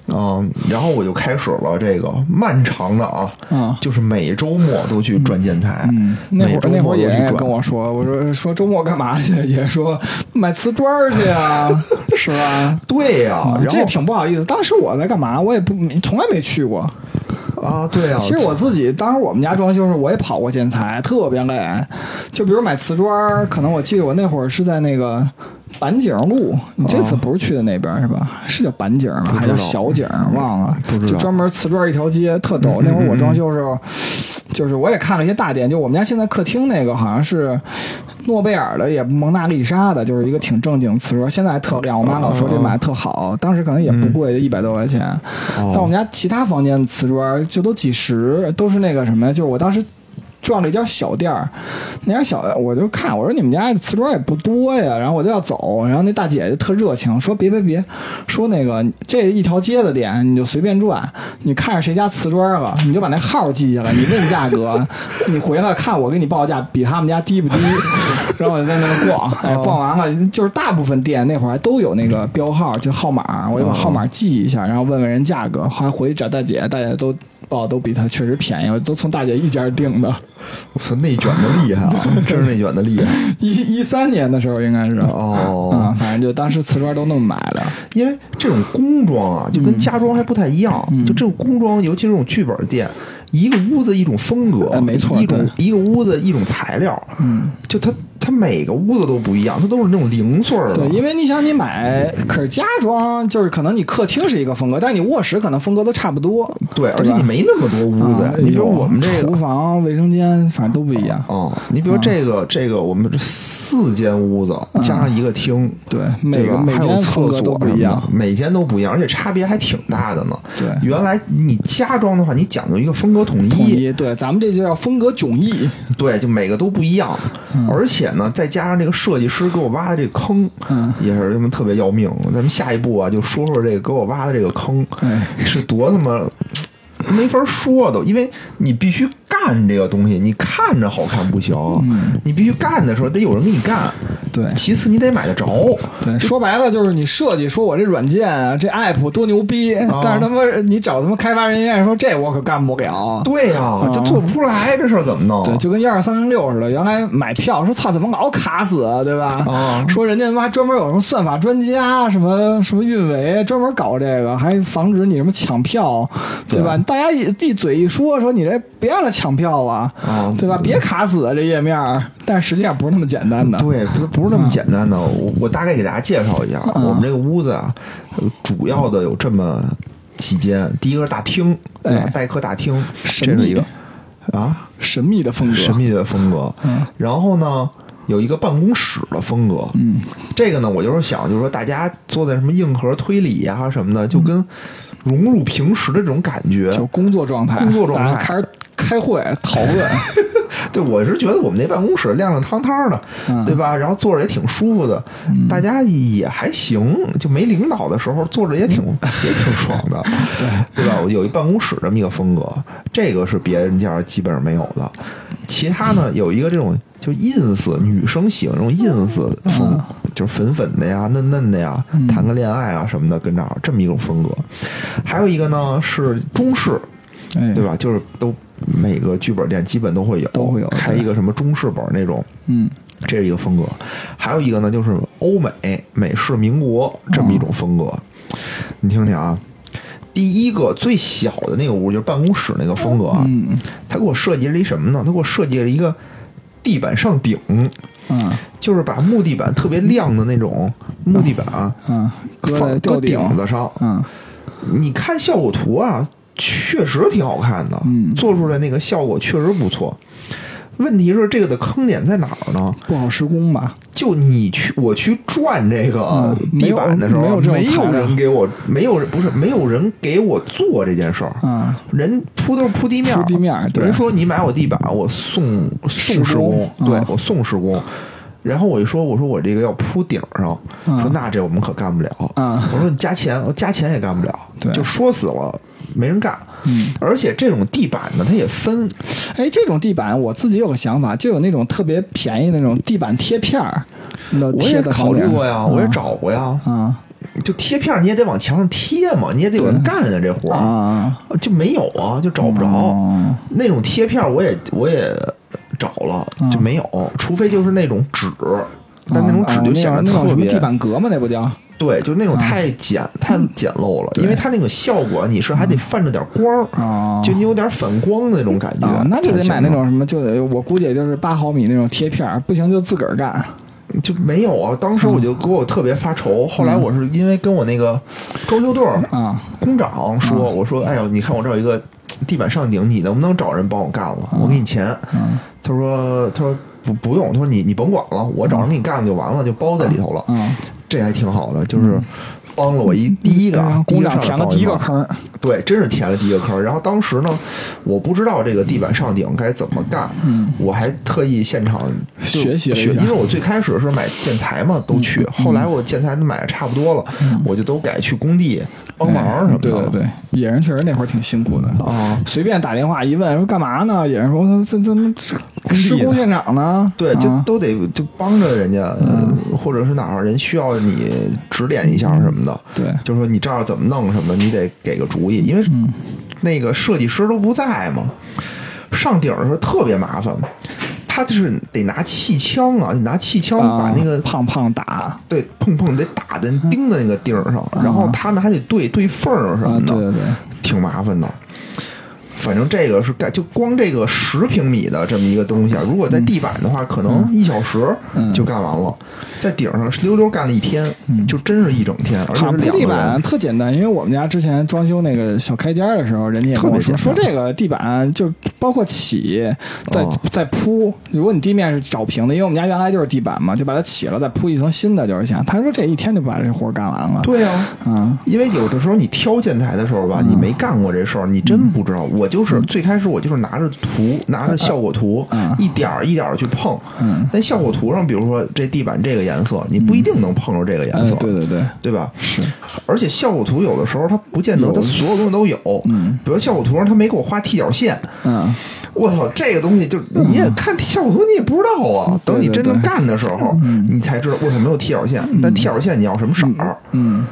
嗯，然后我就开始了这个漫长的啊，嗯就是每周末都去转建材，嗯，那会每周儿那会儿也末都去转跟我说，我说说周末干嘛去？也说买瓷砖儿去啊，是吧？对呀、啊，然后这挺不好意思。当时我在干嘛？我也不从来没去过。啊，对啊、其实我自己当时我们家装修时，我也跑过建材，特别累。就比如买瓷砖，可能我记得我那会儿是在那个板井路，你这次不是去的那边是吧？是叫板井吗？还是小井？忘了，就专门瓷砖一条街，特逗。那会儿我装修时候，就是我也看了一些大店，就我们家现在客厅那个好像是。诺贝尔的也蒙娜丽莎的，就是一个挺正经瓷砖，现在还特亮。我妈老说这买的特好，当时可能也不贵，一百多块钱。但我们家其他房间的瓷砖就都几十，都是那个什么，就是我当时撞了一家小店儿，那家小我就看我说你们家瓷砖也不多呀，然后我就要走，然后那大姐就特热情说别别别，说那个这一条街的店你就随便转，你看着谁家瓷砖了，你就把那号记下来，你问价格，你回来看我给你报价比他们家低不低，然后我就在那儿逛，哎，逛完了就是大部分店那会儿还都有那个标号，就号码，我就把号码记一下，然后问问人价格，后来回去找大姐，大姐都报都比他确实便宜，都从大姐一家订的。我操，内卷的厉害啊，真是内卷的厉害。一一三年的时候应该是哦 啊，反正就当时瓷砖都那么买的，因为这种工装啊，就嗯跟家装还不太一样。就这种工装，尤其是这种剧本店，一个屋子一种风格，哎没错一种一个屋子一种材料，嗯，就它它每个屋子都不一样，它都是那种零碎儿的。对，因为你想你买，可是家装就是可能你客厅是一个风格，但是你卧室可能风格都差不多，对，而且你没那么多屋子啊。你比如我们这厨。房、卫生间，反正都不一样。哦，你比如这个这个，我们这四间屋子加上一个厅，对，每？个每间风格都不一样。每间都不一样，而且差别还挺大的呢。对原来你家装的话，你讲究一个风格统一，统一对，咱们这就叫风格迥异。对，就每个都不一样，而且呢，再加上这个设计师给我挖的这个坑，嗯也是他妈特别要命。咱们下一步啊，就说说这个给我挖的这个坑哎是多他妈没法说的，因为你必须干这个东西，你看着好看不行，你必须干的时候得有人给你干。对其次你得买得着，对，说白了就是你设计说我这软件啊，这 app 多牛逼，但是他妈你找他妈开发人员说这我可干不了。对呀、这做不出来，这事儿怎么弄？对，就跟一二三零六似的，原来买票说操怎么老卡死啊，对吧？啊说人家他妈还专门有什么算法专家，什么什么运维，专门搞这个，还防止你什么抢票，对吧？大家一一嘴一说说你这别让他抢票啊，啊对吧？别卡死啊这页面儿，但实际上不是那么简单的。对，不不是那么简单的。我我大概给大家介绍一下，嗯我们这个屋子啊，呃主要的有这么几间。第一个是大厅，对吧哎？待客大厅，这是一个啊神秘的风格，神秘的风格。嗯然后呢，有一个办公室的风格。嗯，这个呢，我就是想，就是说大家做的什么硬核推理呀、什么的，就跟融入平时的这种感觉。就工作状态，工作状态开始开会讨论，对，我是觉得我们那办公室亮亮堂堂的，嗯对吧？然后坐着也挺舒服的，大家也还行，就没领导的时候坐着也挺、也挺爽的，对对吧？我有一办公室这么一个风格，这个是别人家基本上没有的。其他呢，有一个这种就 ins 女生喜欢这种 ins 风，就是粉粉的呀、嫩嫩的呀，谈个恋爱啊什么的，跟这儿这么一种风格。还有一个呢是中式，哎，对吧？就是都每个剧本店基本都会有，都会有开一个什么中式本那种，嗯，这是一个风格。还有一个呢，就是欧美美式民国这么一种风格。你听听啊，第一个最小的那个屋就是办公室那个风格啊，嗯他给我设计了一什么呢？他给我设计了一个地板上顶，嗯。就是把木地板特别亮的那种木地板嗯，搁放搁顶。顶子上。嗯。你看效果图啊，确实挺好看的，嗯。做出来那个效果确实不错。问题是这个的坑点在哪儿呢？不好施工吧？就你去我去转这个嗯地板的时候，没有没有没有人给我，没有人不是没有人给我做这件事儿。嗯人铺都是铺地面儿，铺地面人说你买我地板，我送送施施工工，对嗯我送施工。然后我一说，我说我这个要铺顶上，嗯说那这我们可干不了。嗯我说你加钱，我加钱也干不了，就说死了，没人干。嗯，而且这种地板呢，它也分，哎，这种地板我自己有个想法，就有那种特别便宜的那种地板贴片儿，那我也考虑过呀，我也找找过呀。啊。就贴片儿你也得往墙上贴嘛，你也得有人干啊，这活啊儿啊，就没有啊，就找不着。嗯那种贴片儿我也我也找了，嗯。就没有，除非就是那种纸，但那种纸啊就显得特别地板革嘛，那不叫？对，就那种太简太简陋了，因为它那个效果你是还得泛着点光儿，啊就你有点反光的那种感觉啊，那就得买那种什么，就得我估计也就是八毫米那种贴片，不行就自个儿干。就没有啊。当时我就给我特别发愁，后来我是因为跟我那个装修队儿啊。工长说，我说哎呦，你看我这儿有一个地板上顶，你能不能找人帮我干了？我给你钱。嗯。他说他说不不用，他说你你甭管了，我找人给你干就完了，就包在里头了。嗯，这还挺好的，就是帮了我一第一个第一个填了第一个坑。对，真是填了第一个坑。然后当时呢，我不知道这个地板上顶该怎么干，嗯我还特意现场学习学，下因为我最开始是买建材嘛，都去，后来我建材都买的差不多了，我就都改去工地帮忙什么的。嗯对对对，野人确实那会儿挺辛苦的啊。随便打电话一问说干嘛呢？野人说这这施工现场呢？对，就啊都得就帮着人家，呃或者是哪儿人需要你指点一下什么的，对就说你这儿怎么弄什么的，你得给个主意，因为那个设计师都不在嘛。上顶的时候特别麻烦，他就是得拿气枪啊，你拿气枪把那个、啊胖胖打。对碰碰得打在钉在那个钉儿上，然后他呢还得对对缝儿什啊么，的，对对对，挺麻烦的。反正这个是干，就光这个十平米的这么一个东西啊，如果在地板的话，可能一小时嗯就干完了，在顶上溜溜干了一天，就真是一整天，而且地板。特简单，因为我们家之前装修那个小开间儿的时候，人家也跟我说说这个地板就包括起再哦再铺，如果你地面是找平的，因为我们家原来就是地板嘛，就把它起了，再铺一层新的就是行。他说这一天就把这活儿干完了。对啊，嗯因为有的时候你挑建材的时候吧，你没干过这事儿，你真不知道。我就是最开始我就是拿着图，拿着效果图嗯，一点儿一点的去碰。嗯，但效果图上，比如说这地板这个颜色，你不一定能碰着这个颜哎色，对对对，对吧？是。而且效果图有的时候它不见得它所有东西都有，嗯，比如效果图上它没给我画踢脚线，嗯。我操，这个东西就你也看效果图你也不知道啊，等你真正干的时候，你才知道我操没有踢脚线，但踢脚线你要什么色儿？嗯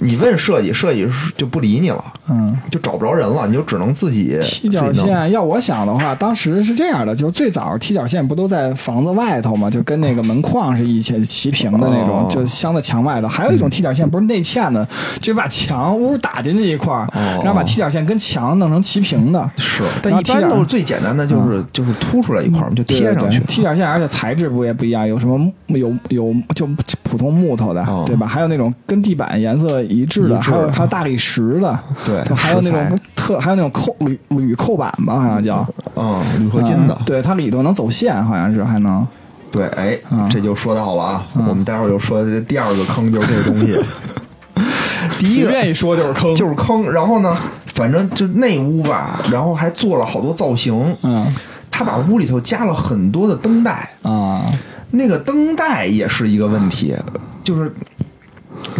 你问设计，设计师就不理你了，嗯。就找不着人了，你就只能自己踢脚线，要我想的话，当时是这样的，就是最早踢脚线不都在房子外头嘛，就跟那个门框是一起齐平的那种，哦就镶在墙外头。还有一种踢脚线不是内嵌的，就把墙屋打进去一块儿，哦然后把踢脚线跟墙弄成齐平的。是，但一般都是最简单的，就是就是凸出来一块儿，就贴上去对，。踢脚线，而且材质不也不一样，有什么木有有就普通木头的，哦对吧？还有那种跟地板颜色一致的，还有还有大理石的，对还有那种特还有那种扣铝铝扣板吧，好像叫。嗯，铝合金的嗯，对，它里头能走线，好像是还能。对，哎嗯，这就说到了啊，嗯我们待会儿就说第二个坑就是这个东西。第一个随便一说就是坑，就是坑，然后呢，反正就那屋吧，然后还做了好多造型，嗯他把屋里头加了很多的灯带，啊那个灯带也是一个问题，就是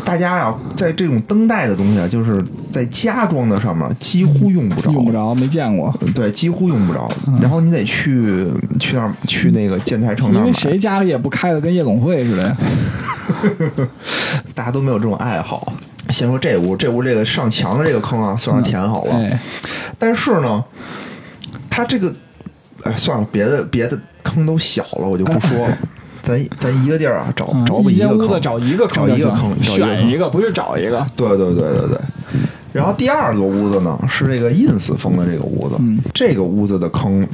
大家呀、在这种灯带的东西啊，就是在家装的上面几乎用不着，用不着，没见过。对，几乎用不着。然后你得去去那儿去那个建材城那儿买，因为谁家里也不开的跟夜总会似的。大家都没有这种爱好。先说这屋，这屋这个上墙的这个坑啊，算是填好了。哎，但是呢，它这个，哎，算了，别的别的坑都小了，我就不说了。咱咱一个地儿啊，找嗯找一间个坑，屋子找一个坑找一个坑，找一个坑选一个，不是找一个。对对对对对。然后第二个屋子呢，是这个 ins 风的这个屋子，嗯这个屋子的坑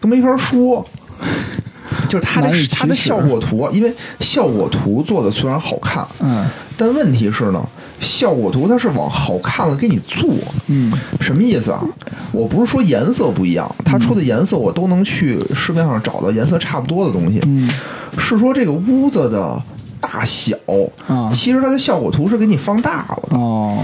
都没法说。就是它的它的效果图，因为效果图做的虽然好看，嗯但问题是呢，效果图它是往好看了给你做，嗯。什么意思啊？我不是说颜色不一样，它出的颜色我都能去市面上找到颜色差不多的东西，嗯。是说这个屋子的大小，啊其实它的效果图是给你放大了的，哦，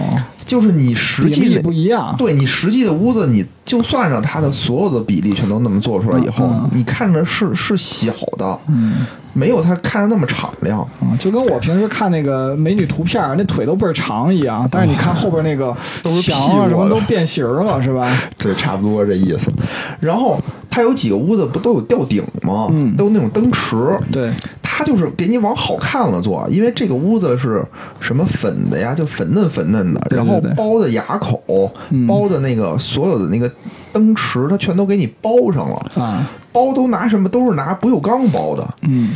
就是你实际的不一样。对你实际的屋子，你就算上它的所有的比例全都那么做出来以后，你看着是是小的，嗯没有它看着那么敞亮。嗯，就跟我平时看那个美女图片，那腿都倍儿长一样，但是你看后边那个都是墙啊什么都变形了，是吧？对，差不多这意思。然后它有几个屋子不都有吊顶吗？嗯都有那种灯池。对，它就是给你往好看了做，因为这个屋子是什么粉的呀，就粉嫩粉嫩的，然后包的牙口，嗯包的那个所有的那个灯池，它全都给你包上了。啊，包都拿什么？都是拿不锈钢包的。嗯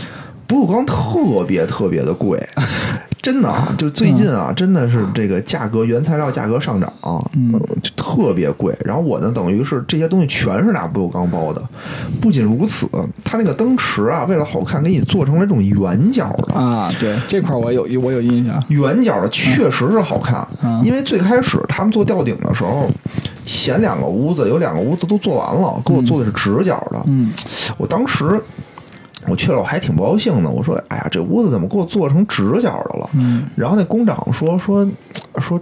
不锈钢特别特别的贵，真的啊，就最近啊，真的是这个价格原材料价格上涨、嗯呃就特别贵。然后我呢，等于是这些东西全是拿不锈钢包的。不仅如此，它那个灯池啊，为了好看，给你做成了这种圆角的。啊，对这块儿我有我有印象。圆角的确实是好看，嗯因为最开始他们做吊顶的时候，前两个屋子有两个屋子都做完了，给我做的是直角的。嗯我当时我去了，我还挺不高兴的。我说：“哎呀，这屋子怎么给我做成直角的了？”嗯然后那工长说说说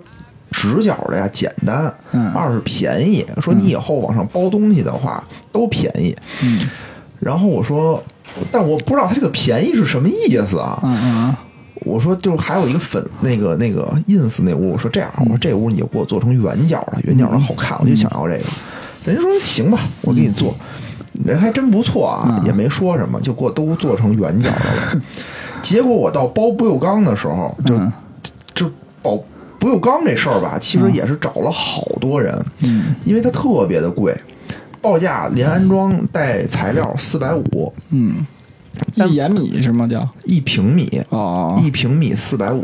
直角的呀简单，嗯二是便宜。说你以后往上包东西的话都便宜。嗯然后我说，但我不知道他这个便宜是什么意思啊？嗯嗯我说就是还有一个粉那个那个 ins 那屋，我说这样，我说这屋你就给我做成圆角的，圆角的好看，我就想要这个。人家说行吧，我给你做。人还真不错啊，嗯也没说什么，就给我都做成圆角的了。结果我到包不锈钢的时候，就嗯就包不锈钢这事儿吧，其实也是找了好多人，嗯因为它特别的贵，报价连安装带材料四百五嗯，一延米是吗？叫一平米，哦一平米四百五。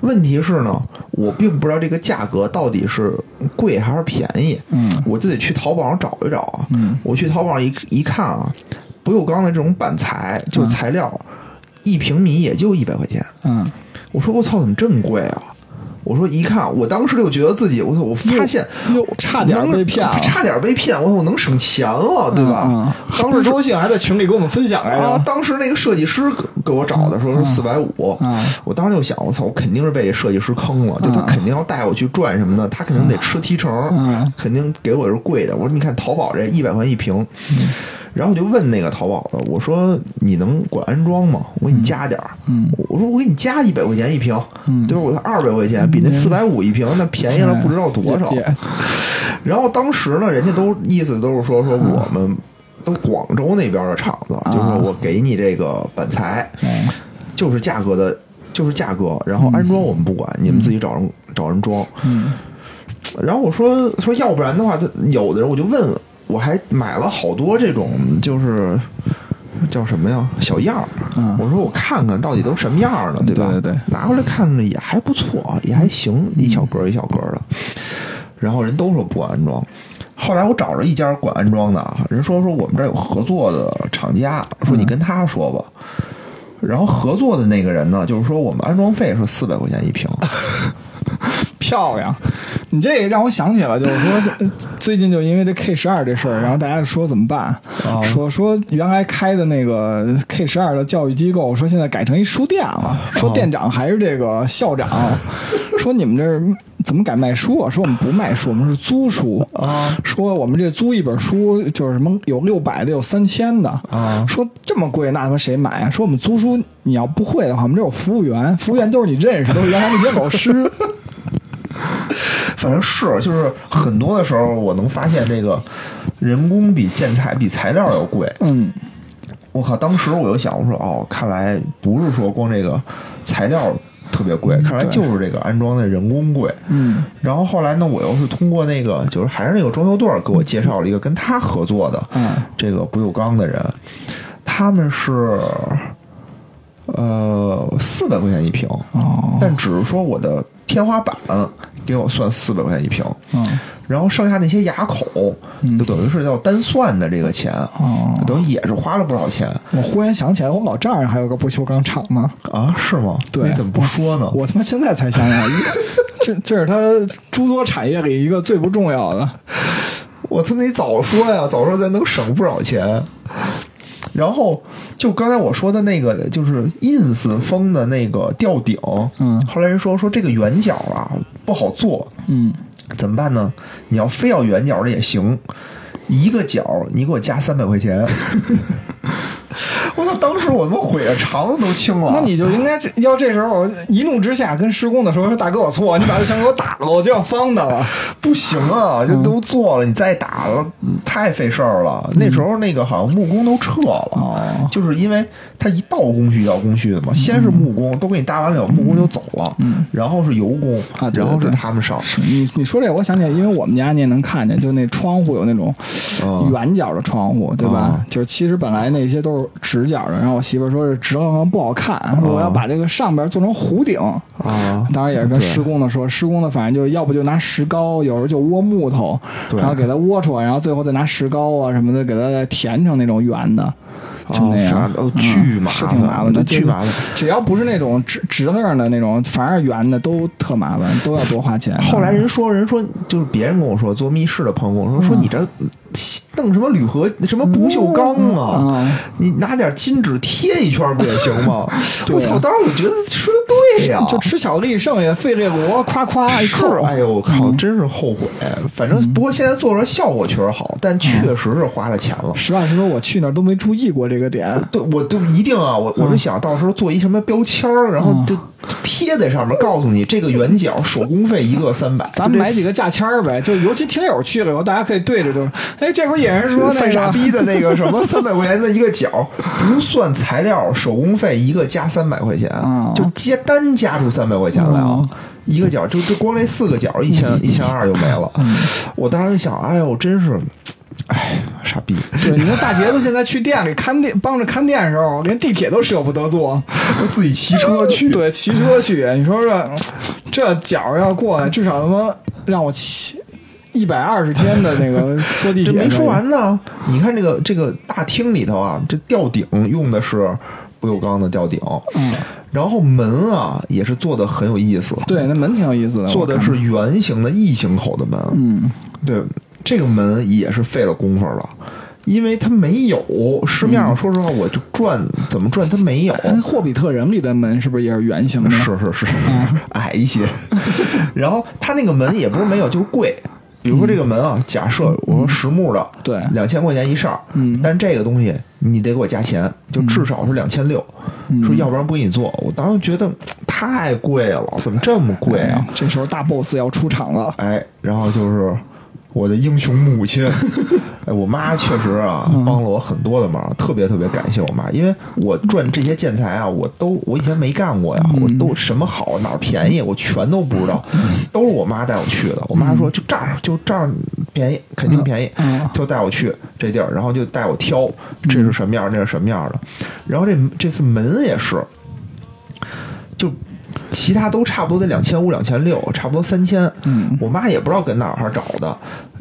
问题是呢，我并不知道这个价格到底是贵还是便宜，嗯我就得去淘宝上找一找啊。嗯我去淘宝上一一看啊，不锈钢的这种板材就是材料，一平米也就一百块钱。嗯我说我操，怎么这么贵啊？我说一看，我当时就觉得自己，我操，我发现哟差点被骗了。差点被骗，我操，我能省钱了，对吧？嗯。嗯当时倍儿高兴，还在群里给我们分享来。当时那个设计师给给我找的时候是四百五。嗯，我当时就想，我操，我肯定是被这设计师坑了，就他嗯肯定要带我去转什么的，他肯定得吃提成嗯，肯定给我是贵的。我说你看淘宝这一百块一平，嗯然后我就问那个淘宝的，我说你能管安装吗？我给你加点儿，嗯我说我给你加一百块钱一平，嗯。对吧？我二百块钱比那四百五一平那便宜了不知道多少。也然后当时呢，人家都意思都是说说我们都广州那边的厂子，就是说我给你这个板材，嗯。就是价格的，就是价格，然后安装我们不管，你们自己找人找人装。嗯。然后我说说要不然的话，他有的人我就问，我还买了好多这种就是。叫什么呀？小样儿。嗯我说我看看到底都什么样儿的，对吧？对对对拿回来看着也还不错，也还行，一小格一小格的。然后人都说不安装。后来我找着一家管安装的啊，人说说我们这儿有合作的厂家，说你跟他说吧。然后合作的那个人呢，就是说我们安装费是四百块钱一平，漂亮。你这也让我想起了，就是说呃最近就因为这 K 十二这事儿，然后大家就说怎么办？哦说说原来开的那个 K 十二的教育机构，说现在改成一书店了，说店长还是这个校长，说你们这儿怎么改卖书啊？说我们不卖书，我们是租书啊。说我们这租一本书就是什么有六百的，有三千的啊说这么贵，那他妈谁买啊？说我们租书你要不会的话，我们这有服务员，服务员都是你认识，都是原来那些老师。反正是，就是很多的时候，我能发现这个人工比建材比材料要贵。嗯我靠！当时我就想，我说哦，看来不是说光这个材料特别贵，看来就是这个安装的人工贵。嗯然后后来呢，我又是通过那个，就是还是那个装修队给我介绍了一个跟他合作的嗯这个不锈钢的人，他们是呃四百块钱一平，哦但只是说我的天花板给我算四百块钱一瓶，嗯然后剩下那些牙口，嗯就等于是要单算的这个钱，哦，等于也是花了不少钱我忽然想起来，我们老丈人还有个不锈钢厂呢。啊？是吗？对，你怎么不说呢？我 他妈现在才想起来，这这是他诸多产业里一个最不重要的。我操，你早说呀！早说咱能省不少钱。然后就刚才我说的那个，就是 ins 风的那个吊顶，嗯后来人说说这个圆角啊不好做，嗯，怎么办呢？你要非要圆角的也行，一个角你给我加三百块钱。我操！当时我他妈悔的肠子都青了。那你就应该这要这时候一怒之下跟施工的时候说：“大哥，我错，你把这墙给我打了，我就要方的了。不行啊，这都做了，你再打了太费事儿了。那时候那个好像木工都撤了，哦就是因为他一道工序一道工序的嘛，先是木工都给你搭完了，木工就走了，嗯然后是油工，啊对然后是他们上。你你说这，我想起来，因为我们家你也能看见，就那窗户有那种嗯圆角的窗户，对吧？啊就是其实本来那些都是直角的，然后我媳妇儿说是直横不好看，说我要把这个上边做成弧顶。啊，当然也是跟施工的说，施工的反正就要不就拿石膏，有时候就窝木头，对然后给它窝出来，然后最后再拿石膏啊什么的给它再填成那种圆的，就那样哦，巨麻是挺麻烦的，巨麻烦。只要不是那种直直横的那种，反而圆的都特麻烦，都要多花钱。后来人说，人说就是别人跟我说，做密室的朋友跟我说，说你这弄什么铝合什么不锈钢啊？嗯你拿点金纸贴一圈不也行吗？我操！当时我觉得说的对呀，就吃巧克力剩下费列罗，夸夸一是扣，，哎呦我靠，真是后悔。反正不过现在做出来效果确实好，但确实是花了钱了。实话实说，我去那儿都没注意过这个点。对，我都一定啊！我我是想到时候做一什么标签儿，然后就贴在上面，告诉你这个圆角手工费一个三百。咱们买几个价签儿呗，就尤其听友去了以后，大家可以对着就，哎，这会儿也是说那犯傻，逼的那个 什么三百块钱的一个角，不算材料，手工费一个加三百块钱，嗯就接单加出三百块钱来啊！嗯一个角就就光这四个角一千一千二就没了。嗯我当时就想，哎呦，真是，哎，傻逼，对，你说大杰子现在去店里看店，帮着看店的时候，连地铁都舍不得坐，都自己骑车去。对，骑车去。你说这这角要过来，至少他妈让我骑一百二十天的那个 坐地铁。这没说完呢，你看这个这个大厅里头啊，这吊顶用的是不锈钢的吊顶，嗯，然后门啊也是做的很有意思，对，那门挺有意思的，做的是圆形的异形口的门，嗯，对，这个门也是费了功夫了。因为它没有市面上，说实话，我就转怎么转它没有，哎，霍比特人里的门是不是也是圆形的？是是是，矮一些。然后它那个门也不是没有，就是贵。比如说这个门啊，假设我说实木的，对两千块钱一扇，嗯但这个东西你得给我加钱，就至少是两千六，嗯说要不然不给你做。我当时觉得太贵了，怎么这么贵啊？哎这时候大 boss 要出场了。哎，然后就是我的英雄母亲，哎，我妈确实啊帮了我很多的忙，特别特别感谢我妈，因为我赚这些建材啊，我都我以前没干过呀，我都什么好哪儿便宜，我全都不知道，都是我妈带我去的。我妈说就这儿就这儿便宜，肯定便宜嗯，就带我去这地儿，然后就带我挑这是什么样，那是什么样的。然后这这次门也是，就其他都差不多得两千五、两千六，差不多三千。嗯。我妈也不知道跟哪儿找的，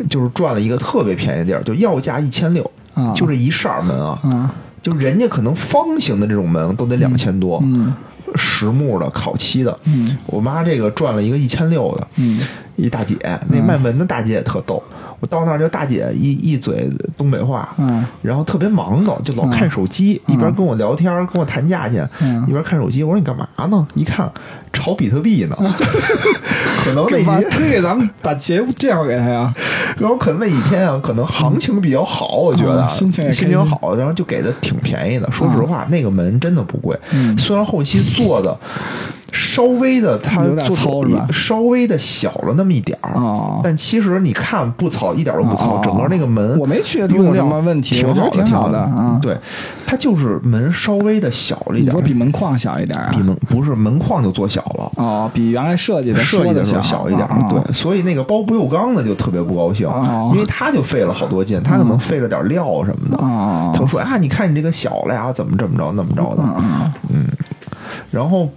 就是转了一个特别便宜的地儿，就要价一千六啊，就这一扇门啊，嗯，就人家可能方形的这种门都得两千多，嗯。实木的、烤漆的。嗯。我妈这个赚了一个一千六的，嗯。一大姐，那卖门的大姐也特逗。我到那儿就大姐一一嘴东北话，嗯然后特别忙叨，就老看手机，一边跟我聊天，跟我谈价钱，嗯一边看手机。我说你干嘛呢？一看炒比特币呢，可能那天，推给咱们把节目介绍给他呀？然后可能那几天啊，可能行情比较好，我觉得嗯心情也心心情好，然后就给的挺便宜的。说实话，那个门真的不贵，嗯虽然后期做的。稍微的，它有点做糙是吧？稍微的小了那么一点儿，哦。但其实你看不糙，一点都不糙，哦。整个那个门我没觉得有什用料么问题挺好的，挺好的。的啊对，它就是门稍微的小了一点儿，你说比门框小一点啊？比门不是门框就做小了。哦，比原来设计的设计的小候小一点对，所以那个包不锈钢的就特别不高兴。哦，因为他就费了好多劲，他可能费了点料什么的，哦。他说啊，你看你这个小了呀，怎么怎么着怎么着的，嗯。然后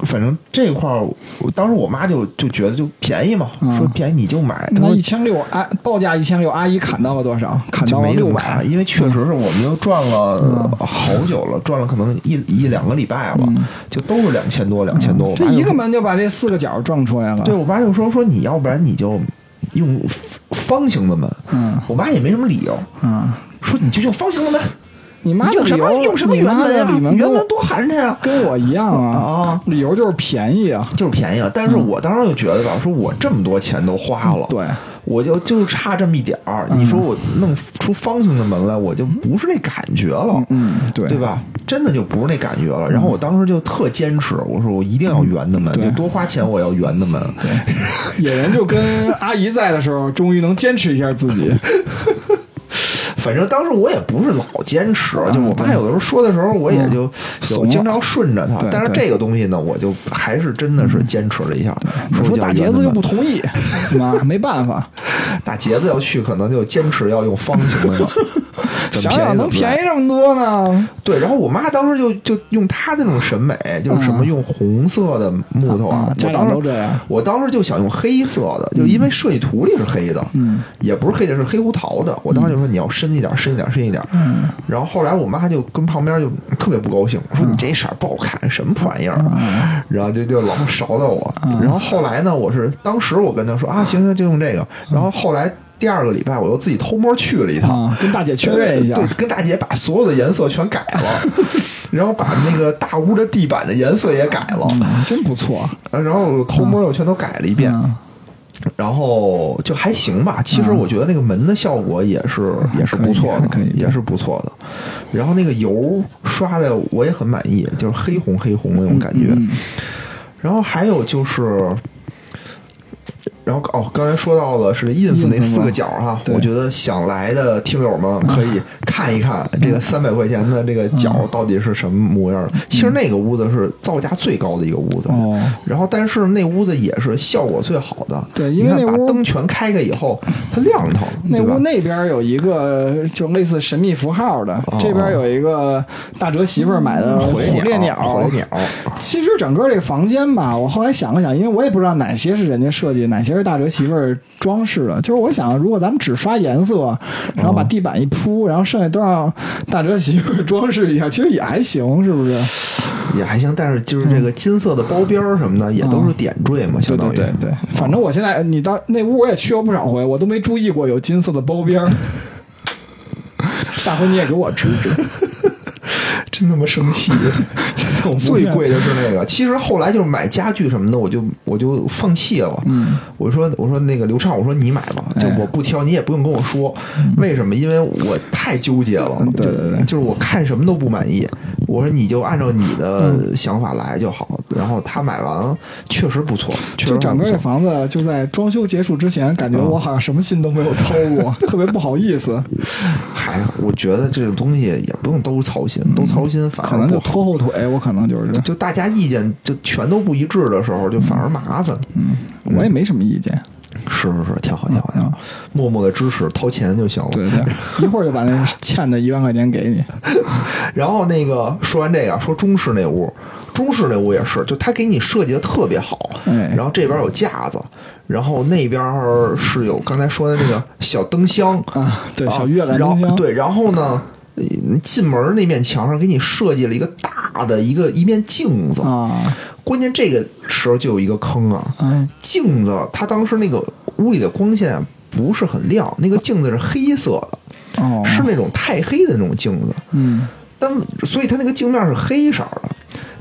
反正这块儿，我当时我妈就就觉得就便宜嘛，嗯说便宜你就买。她那说一千六，阿报价一千六，阿姨砍到了多少？砍到了六百。因为确实是我们又转了嗯好久了，转了可能一一两个礼拜了，就都是两千多，两千多。我这一个门就把这四个角撞出来了。对我妈就说说你要不然你就用方形的门，嗯我妈也没什么理由，嗯，说你就用方形的门，你妈用什么用什么圆门呀？圆门多寒碜呀！跟我一样啊啊，理由就是便宜啊。就是便宜了，但是我当时就觉得吧，说我这么多钱都花了，对，我就就差这么一点儿，你说我弄出方形的门来，我就不是那感觉了，嗯，对，对？吧？真的就不是那感觉了。然后我当时就特坚持，我说我一定要圆的门，对就多花钱我要圆的门。对野人就跟阿姨在的时候，终于能坚持一下自己。反正当时我也不是老坚持，就我爸有的时候说的时候，我也就有经常顺着他。但是这个东西呢，我就还是真的是坚持了一下。说大杰子就不同同意，妈没办法，大杰子要去，可能就坚持要用方形的 想想能便宜这么多呢？对，然后我妈当时就就用她那种审美，就是什么用红色的木头啊啊，家我当时长都这样。我当时就想用黑色的，就因为设计图里是黑的，嗯，也不是黑的，是黑胡桃的。我当时就说你要深一点，深一点，深一点。嗯，然后后来我妈就跟旁边就特别不高兴，说你这色儿不好看，什么破玩意儿啊？然后就就老勺到我。然后后来呢，我是当时我跟她说啊，行行，就用这个。然后后来第二个礼拜，我又自己偷摸去了一趟。啊，跟大姐确认一下对，，跟大姐把所有的颜色全改了，然后把那个大屋的地板的颜色也改了，嗯真不错。呃然后偷摸又全都改了一遍，嗯然后就还行吧。其实我觉得那个门的效果也是也是不错的也是不错的。然后那个油刷的我也很满意，就是黑红黑红那种感觉。嗯然后还有就是。然后哦，刚才说到的是 ins 那四个角哈，我觉得想来的听友们可以 看一看这个三百块钱的这个角到底是什么模样。其实那个屋子是造价最高的一个屋子，哦，然后但是那屋子也是效果最好的。对因为那屋把灯全开开以后，它亮堂，那屋？那边有一个就类似神秘符号的，这边有一个大哲媳妇儿买的火火烈鸟，火鸟。烈鸟，其实整个这个房间吧，我后来想了想，因为我也不知道哪些是人家设计，哪些是大哲媳妇儿装饰的。就是我想，如果咱们只刷颜色，然后把地板一铺，然后剩下都让大哲媳妇儿装饰一下，其实也还行，是不是？也还行。但是就是这个金色的包边儿什么的，也都是点缀嘛，相当于。对对对，反正我现在你到那屋我也去过不少回，我都没注意过有金色的包边儿。下回你也给我指指。真他妈生气！最贵的是那个，其实后来就是买家具什么的，我就我就放弃了。嗯，我说我说那个刘畅，我说你买吧，就哎我不挑，你也不用跟我说为什么，因为我太纠结了。嗯对对对就是我看什么都不满意。我说你就按照你的想法来就好。然后他买完确实不错，确实就整个这房子就在装修结束之前，感觉我好像什么心都没有操过，特别不好意思，还我觉得这个东西也不用都操心，都操心反可能就。拖后腿，我可能就是，就大家意见就全都不一致的时候，就反而麻烦。嗯我也没什么意见。是是是，挺好挺好挺好，默默的支持，掏钱就行了。对对，一会儿就把那欠的一万块钱给你。然后那个说完这个，说中式那屋，中式那屋也是，就他给你设计的特别好。哎然后这边有架子，然后那边是有刚才说的那个小灯箱啊对啊小月亮灯箱对，然后呢，呃进门那面墙上给你设计了一个大的一个一面镜子。啊，关键这个时候就有一个坑啊，嗯镜子它当时那个屋里的光线不是很亮，那个镜子是黑色的，哦，是那种太黑的那种镜子。嗯但所以它那个镜面是黑色的。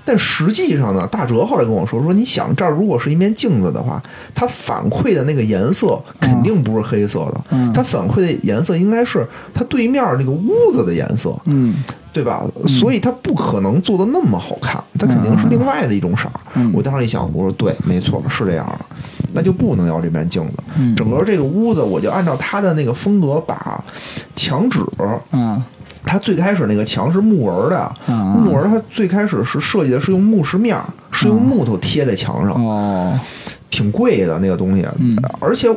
但实际上呢，大哲后来跟我说说，你想这儿如果是一面镜子的话，它反馈的那个颜色肯定不是黑色的，嗯它反馈的颜色应该是它对面那个屋子的颜色，嗯对吧？所以它不可能做的那么好看，它肯定是另外的一种色儿。嗯我当时一想，我说对，没错，是这样的，那就不能要这面镜子。嗯整个这个屋子，我就按照它的那个风格，把墙纸，啊它最开始那个墙是木纹的，啊木纹它最开始是设计的是用木饰面儿，是用木头贴在墙上，哦，挺贵的那个东西，嗯而且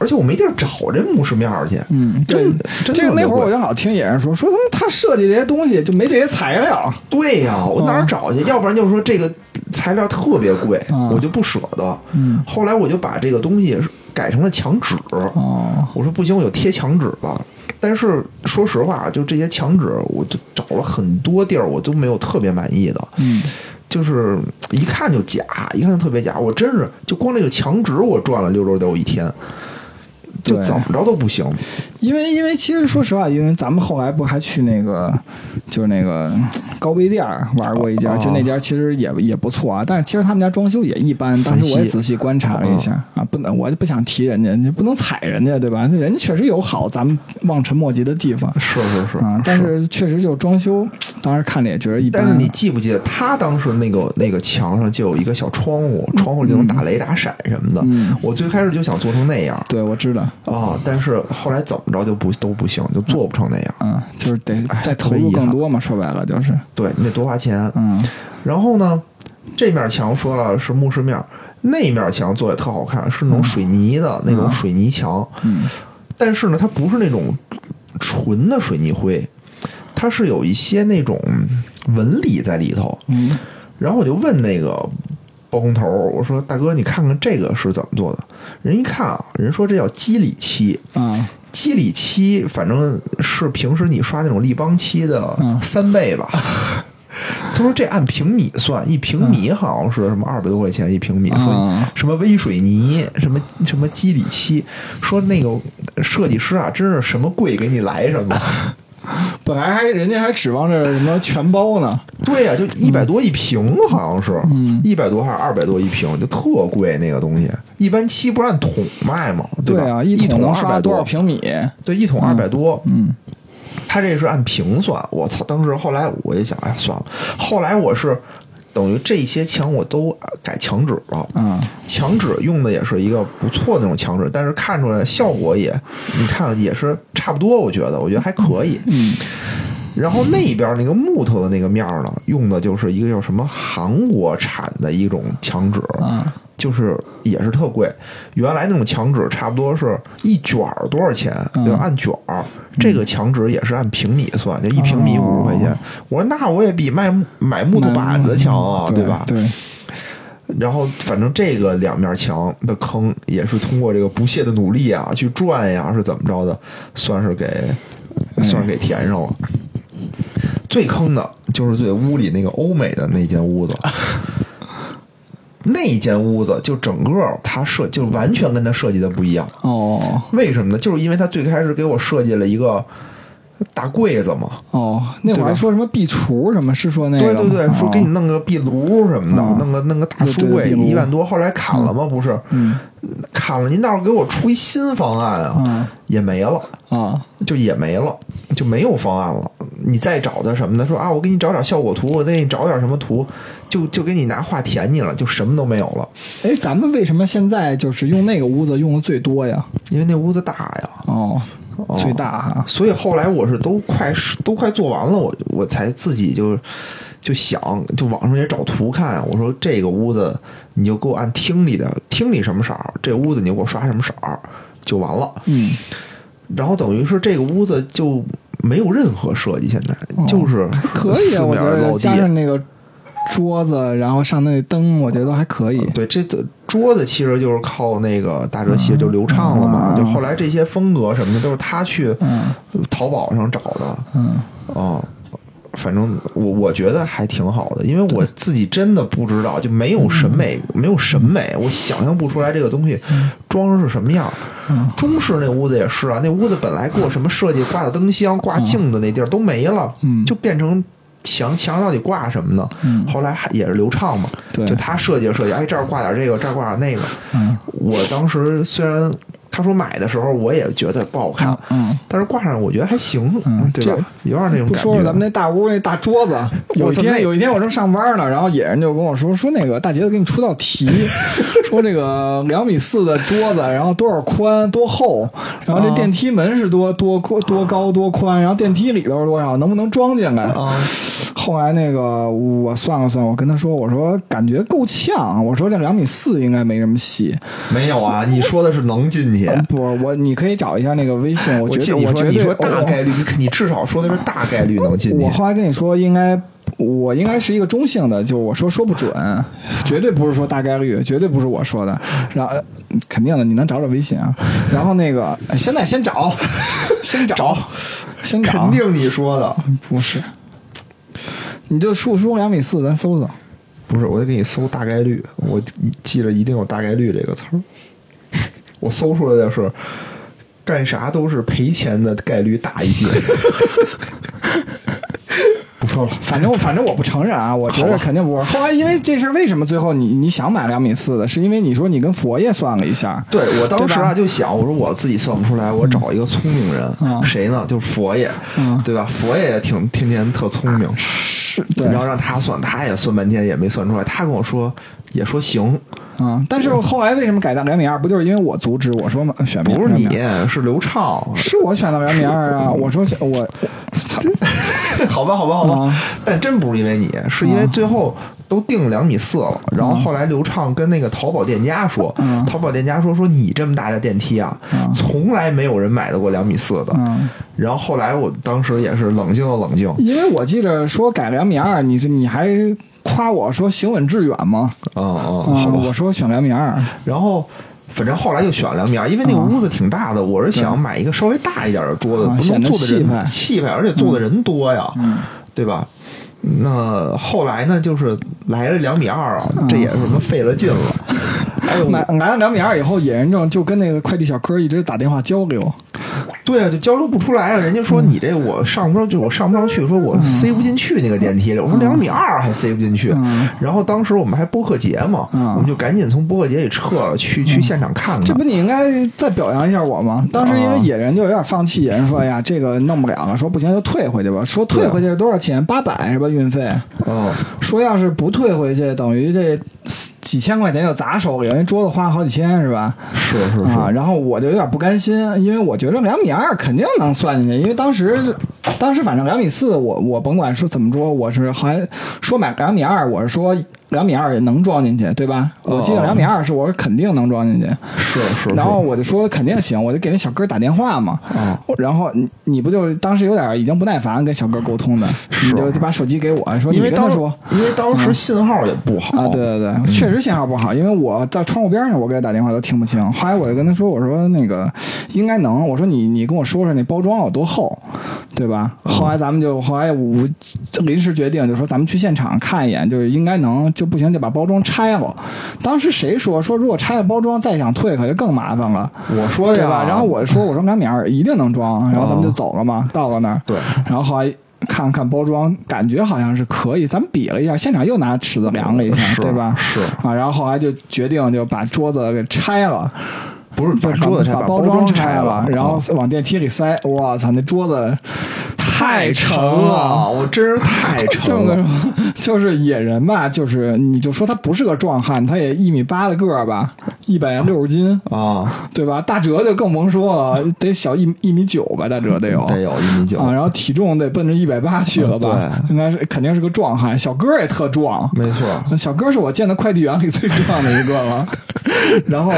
而且我没地儿找这木饰面去，嗯，对真，真这个那会儿我就老听野人说，说他们他设计这些东西就没这些材料。对呀、我哪儿找去？要不然就是说这个材料特别贵，啊我就不舍得。嗯后来我就把这个东西改成了墙纸。哦我说不行，我就贴墙纸了。但是说实话，就这些墙纸，我就找了很多地儿，我都没有特别满意的。嗯就是一看就假，一看就特别假。我真是就光这个墙纸，我转了六六六一天，就怎么着都不行。因为因为其实说实话，因为咱们后来不还去那个就是那个高碑店儿玩过一家，哦就那家其实也也不错啊，但是其实他们家装修也一般。当时我也仔细观察了一下啊，不能我就不想提人家，你不能踩人家对吧？人家确实有好咱们望尘莫及的地方是是是啊，但是确实就装修，当时看着也觉得一般。但是你记不记得，他当时那个那个墙上就有一个小窗户，窗户里能打雷打闪什么的。嗯我最开始就想做成那样对我知道，啊，但是后来怎么着就不都不行，就做不成那样。嗯，就是得哎再投入更多嘛，说白了就是，对你得多花钱。嗯然后呢，这面墙说了是木饰面，那面墙做的特好看，是那种水泥的那种水泥墙。嗯但是呢，它不是那种纯的水泥灰，它是有一些那种纹理在里头。嗯然后我就问那个包工头，我说：“大哥，你看看这个是怎么做的？”人一看啊，人说这叫肌理漆。啊肌理漆反正是平时你刷那种立邦漆的嗯三倍吧。他说这按平米算，一平米好像是什么二百多块钱一平米，说嗯什么微水泥，什么什么肌理漆，说那个设计师啊，真是什么贵给你来什么。本来还人家还指望着什么全包呢，对呀、就一百多一平，好像是，嗯一百多还是二百多一平，就特贵那个东西。一般漆不是按桶卖吗？吧？啊，一桶能二百刷多少？平米？对，一桶二百多。嗯他这是按平算，我操！当时后来我就想，哎呀，算了。后来我是等于这些墙我都改墙纸了，嗯。墙纸用的也是一个不错的那种墙纸，但是看出来效果也，你看也是差不多，我觉得，我觉得还可以。嗯。然后那边那个木头的那个面儿呢，用的就是一个叫什么韩国产的一种墙纸，啊就是也是特贵。原来那种墙纸差不多是一卷儿多少钱，嗯对吧？按卷儿。这个墙纸也是按平米算，就一平米五十块钱。哦我说那我也比卖买木头板子强啊，对吧？对，然后反正这个两面墙的坑也是通过这个不懈的努力啊，去转呀，是怎么着的，算是给算是给填上了。最坑的就是最屋里那个欧美的那间屋子，那间屋子就整个他设就完全跟他设计的不一样。哦为什么呢？就是因为他最开始给我设计了一个大柜子嘛，哦，那会儿还说什么壁橱什么，是说那个吗？对对对，说哦给你弄个壁炉什么的，哦弄个弄个大书柜一万多，后来砍了吗？不是，嗯。砍了，您倒是给我出一新方案啊，嗯。也没了，啊。就也没了，就没有方案了。你再找他什么的，说啊，我给你找点效果图，我给你找点什么图，就就给你拿画填你了，就什么都没有了，哎，咱们为什么现在就是用那个屋子用的最多呀？因为那屋子大呀。哦，哦最大哈。所以后来我是都快都快做完了，我我才自己就就想，就网上也找图看。我说这个屋子你就给我按厅里的厅里什么色儿，这屋子你就给我刷什么色儿就完了。嗯，然后等于是这个屋子就没有任何设计，现在、哦就是可以啊，我觉得。加上那个桌子，然后上那灯，我觉得都还可以。对，这个桌子其实就是靠那个大哲系就流畅了嘛，嗯。就后来这些风格什么的都是他去嗯。淘宝上找的。嗯。哦，反正我我觉得还挺好的，因为我自己真的不知道，就没有审美，没有审美，我想象不出来这个东西装饰是什么样。嗯。中式那屋子也是啊，那屋子本来给我什么设计，挂的灯箱、挂镜子那地儿都没了，嗯。就变成。墙墙到底挂什么呢？嗯后来还也是流畅嘛，就他设计着设计，哎，这儿挂点这个，这儿挂点那个。嗯我当时虽然他说买的时候，我也觉得不好看，嗯。但是挂上我觉得还行，嗯对吧？有点那种不感觉。说说咱们那大屋那大桌子，有一天有一天我正上班呢，然后野人就跟我说说那个大杰子给你出道题，说这个两米四的桌子，然后多少宽多厚，然后这啊电梯门是多多宽多高多宽，然后电梯里头是多少，能不能装进来？啊，后来那个我算了算，我跟他说，我说感觉够呛，我说这两米四应该没什么戏。没有啊，你说的是能进去。不，我你可以找一下那个微信，我我觉记得我觉得你说大概率，你你至少说的是大概率能进去我。后来跟你说，应该我应该是一个中性的，就我说说不准，绝对不是说大概率，绝对不是我说的。然后呃肯定的，你能找找微信啊。然后那个呃现在先找，先找，先找，肯定你说的 不是。你就输输两米四，咱搜搜。不是，我得给你搜大概率，我记着一定有大概率这个词儿。我搜出来的是干啥都是赔钱的概率大一些。不说了，反正反正我不承认啊，我觉得肯定不是。后来因为这事儿，为什么最后你你想买两米四的？是因为你说你跟佛爷算了一下，对我当时啊就想，我说我自己算不出来，我找一个聪明人，嗯谁呢？就是佛爷，嗯对吧？佛爷也挺天天特聪明，然后让他算，他也算半天也没算出来。他跟我说，也说行，啊。但是后来为什么改到两米二？不就是因为我阻止我说嘛选不是你是刘畅，是我选到两米二啊？我说选 我操，好吧，好吧，好吧，啊但真不是因为你，是因为最后都定两米四了。然后后来刘畅跟那个淘宝店家说，嗯淘宝店家说说你这么大的电梯啊，嗯从来没有人买到过两米四的。嗯，然后后来我当时也是冷静了冷静，因为我记着说改两米二，你是你还夸我说行稳致远吗？嗯嗯，啊好吧。我说选两米二，然后。反正后来又选了两米二，因为那个屋子挺大的，我是想买一个稍微大一点的桌子，能坐的人气派气派，而且坐的人多呀，对吧？那后来呢，就是来了两米二啊，这也是什么费了劲了。哎呦，买来了两米二以后，野人正就跟那个快递小哥一直打电话交流，对啊，就交流不出来啊。人家说你这我上不上，就我上不上去，说我塞不进去那个电梯里。我说两米二还塞不进去嗯。然后当时我们还播客节嘛，嗯我们就赶紧从播客节里撤了，去去现场看看这不。你应该再表扬一下我吗？当时因为野人就有点放弃，野人说：“哎呀，这个弄不了了，说不行就退回去吧。说退回去是多少钱？八百是吧？运费。嗯，说要是不退回去，等于这几千块钱就砸手里，人桌子花好几千是吧？是是是。啊，然后我就有点不甘心，因为我觉得两米二肯定能算进去，因为当时就当时反正两米四，我我甭管说怎么着，我是还说买两米二，我是说两米二也能装进去，对吧？我记得哦两米二是我是肯定能装进去。是是是，然后我就说肯定行，我就给那小哥打电话嘛。啊然后你你不就当时有点已经不耐烦跟小哥沟通的，你就就把手机给我说，因为当你跟他说。因为当时信号也不好啊，对对对，确实信号不好，因为我在窗户边上，我给他打电话都听不清。后来我就跟他说，我说那个应该能，我说你你跟我说说那包装有多厚，对吧？后来咱们就后来我临时决定，就说咱们去现场看一眼，就是应该能，就不行就把包装拆了。当时谁说说如果拆了包装再想退可就更麻烦了。我说的呀，对吧？然后我说我说两米二一定能装，然后咱们就走了嘛，到了那儿，对然后后来看了看包装，感觉好像是可以，咱们比了一下，现场又拿尺子量了一下，是对吧？是啊，然后后来就决定就把桌子给拆了，不是把桌子拆，把包装拆了，然后啊往电梯里塞。我操，那桌子太沉了，我真是太沉了。就是野人吧，就是你就说他不是个壮汉，他也一米八的个儿吧，一百六十斤，啊，对吧？大哲就更甭说了，得小一一米九吧，大哲得有。得有一米九，啊，然后体重得奔着一百八去了吧？嗯对应该是肯定是个壮汉，小哥也特壮。没错。小哥是我见的快递员里最壮的一个了，然后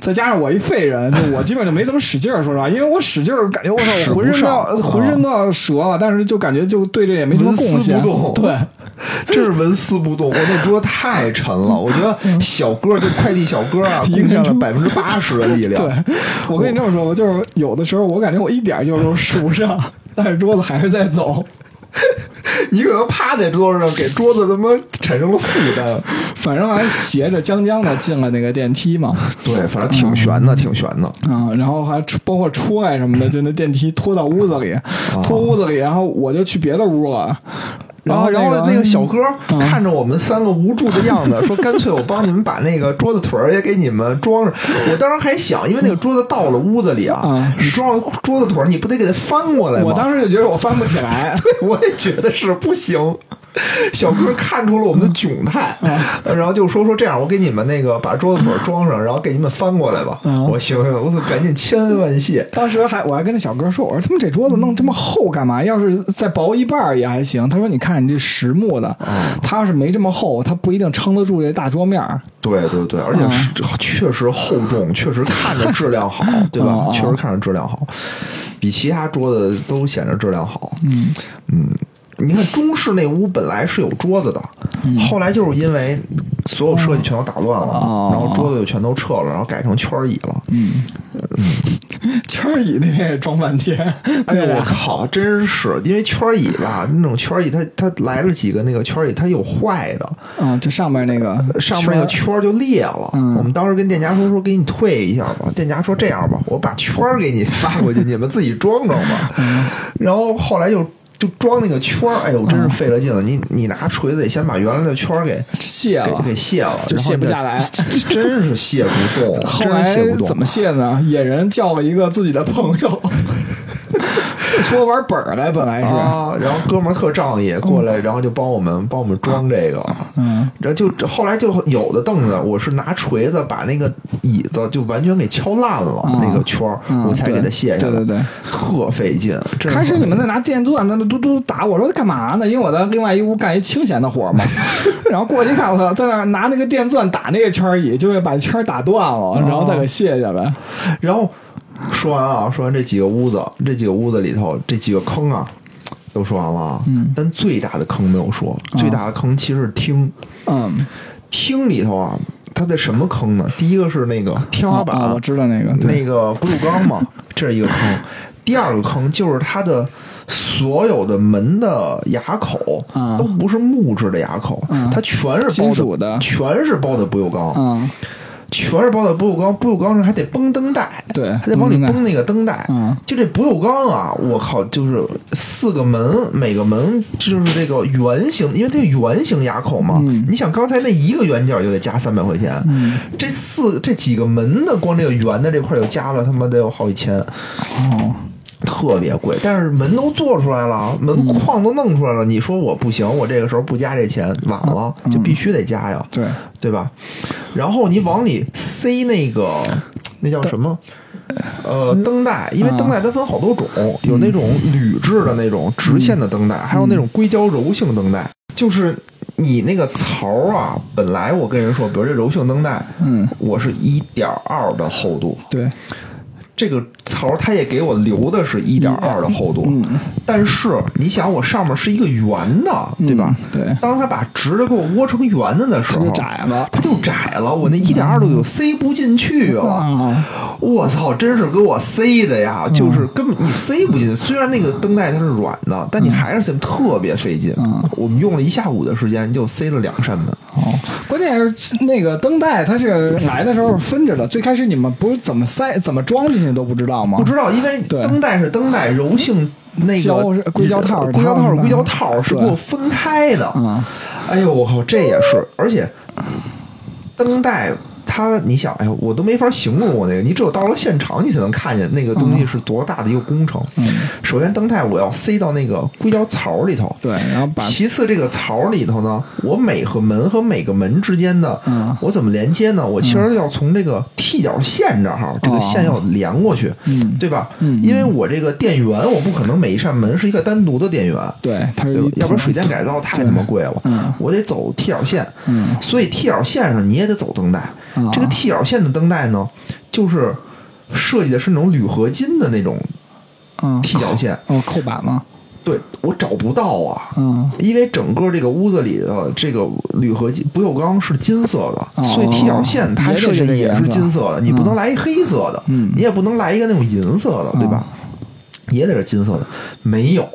再加上我一废人，就我基本就没怎么使劲儿，说实话，因为我使劲儿，感觉我操，我浑身都要浑身都要折了，但是就感觉就对这也没什么贡献不动，对，真是纹丝不动。我那桌子太沉了，我觉得小哥这快递小哥啊，贡献了百分之八十的力量。对，我跟你这么说吧，就是有的时候我感觉我一点劲儿都使不上，但是桌子还是在走。你可能趴在桌子上，给桌子他妈产生了负担。反正还斜着将将的进了那个电梯嘛，对，反正挺悬的，挺悬的。啊，然后还包括出来什么的，就那电梯拖到屋子里，拖屋子里，然后我就去别的屋了。然后然后，那那个小哥嗯看着我们三个无助的样子，说：“干脆我帮你们把那个桌子腿儿也给你们装上。”我当时还想，因为那个桌子到了屋子里啊嗯，你装了桌子腿儿，你不得给它翻过来吗？我当时就觉得我翻不起来，对，我也觉得是不行。小哥看出了我们的窘态，嗯然后就说说这样，我给你们那个把桌子腿儿装上，然后给你们翻过来吧。嗯我行行，我说赶紧千恩万谢。当时还我还跟那小哥说，我说他们这桌子弄这么厚干嘛？要是再薄一半也还行。他说你看你这实木的，它要是没这么厚，它不一定撑得住这大桌面儿。对对对，而且是确实厚重，确实看着质量好，对吧确实看着质量好，比其他桌子都显着质量好。嗯。嗯，你看中式那屋本来是有桌子的，后来就是因为所有设计全都打乱了，哦然后桌子就全都撤了，然后改成圈椅了。嗯，圈椅那天也装半天。哎呦我靠，真是因为圈椅吧，那种圈椅它它来了几个那个圈椅，它有坏的，嗯，就上面那个上面那个圈就裂了。嗯我们当时跟店家说说给你退一下吧，店家说这样吧，我把圈给你发过去，你们自己装装吧。嗯然后后来就就装那个圈儿，哎呦，真是费了劲了。你你拿锤子得先把原来的圈儿给卸了给。卸了，就卸不下来 真是卸不动，后来。怎么卸呢？野人叫了一个自己的朋友，说玩本儿来，本来是，啊，然后哥们儿特仗义过来，然后就帮我们帮我们装这个，嗯，然后就后来就有的凳子，我是拿锤子把那个椅子就完全给敲烂了，啊那个圈儿，嗯我才给它卸下来，对对对特费劲。开始你们在拿电钻在那嘟嘟打，我说干嘛呢？因为我在另外一屋干一清闲的活嘛。然后过去看，我操，在那儿拿那个电钻打那个圈椅，就会把圈打断了，然后再给卸下来。然后说完啊，说完这几个屋子，这几个屋子里头这几个坑啊，都说完了啊。嗯。但最大的坑没有说，最大的坑其实是厅，嗯，厅里头啊，它的什么坑呢？第一个是那个天花板，啊我知道那个，那个不锈钢嘛，这是一个坑。第二个坑就是它的所有的门的牙口啊。都不是木质的牙口，嗯它全是包的全是包的不锈钢，嗯，全是包的不锈钢。不锈钢上还得绷灯带，对还得往里绷那个灯带。嗯就这不锈钢啊，我靠，就是四个门，每个门就是这个圆形，因为它圆形牙口嘛。嗯你想刚才那一个圆角就得加三百块钱，嗯这四这几个门的光这个圆的这块就加了他妈得有好几千，哦，特别贵。但是门都做出来了，门框都弄出来了，你说我不行，我这个时候不加这钱晚了，就必须得加呀，对，对吧？然后你往里塞那个那叫什么？呃，灯带，因为灯带它分好多种，有那种铝制的那种直线的灯带，还有那种硅胶柔性灯带，就是。你那个槽啊，本来我跟人说，比如这柔性灯带，嗯，我是一点二的厚度，对，这个槽它也给我留的是一点二的厚度，嗯但是你想，我上面是一个圆的，对吧？嗯对当他把直的给我窝成圆的的时候，它就窄了它就窄了，我那一点二度就塞不进去了。啊，我操，真是给我塞的呀！就是根本你塞不进去。虽然那个灯带它是软的，但你还是塞特别费劲。我们用了一下午的时间，就塞了两扇门。哦，关键是那个灯带，它是来的时候分着的。最开始你们不是怎么塞、怎么装进去都不知道吗？不知道，因为灯带是灯带，柔性那个硅胶套硅胶套是硅胶套是给我分开的。嗯哎呦，我靠，这也是，而且灯带。它，你想，哎呀，我都没法形容我那个，你只有到了现场，你才能看见那个东西是多大的一个工程。嗯。首先，灯带我要塞到那个硅胶槽里头，对，然后把其次，这个槽里头呢，我每和门和每个门之间的，嗯。我怎么连接呢？我其实要从这个踢脚线这儿，这个线要连过去，嗯。对吧？嗯。因为我这个电源，我不可能每一扇门是一个单独的电源，对？要不然水电改造太他妈贵了，嗯。我得走踢脚线，嗯。所以踢脚线上你也得走灯带。啊这个踢脚线的灯带呢，就是设计的是那种铝合金的那种嗯踢脚线，哦扣板吗？对我找不到啊。嗯因为整个这个屋子里的这个铝合金不锈钢是金色的，哦所以踢脚线它设计的也是金色的，你不能来一黑色的，嗯你也不能来一个那种银色的，对吧？也得是金色的，没有，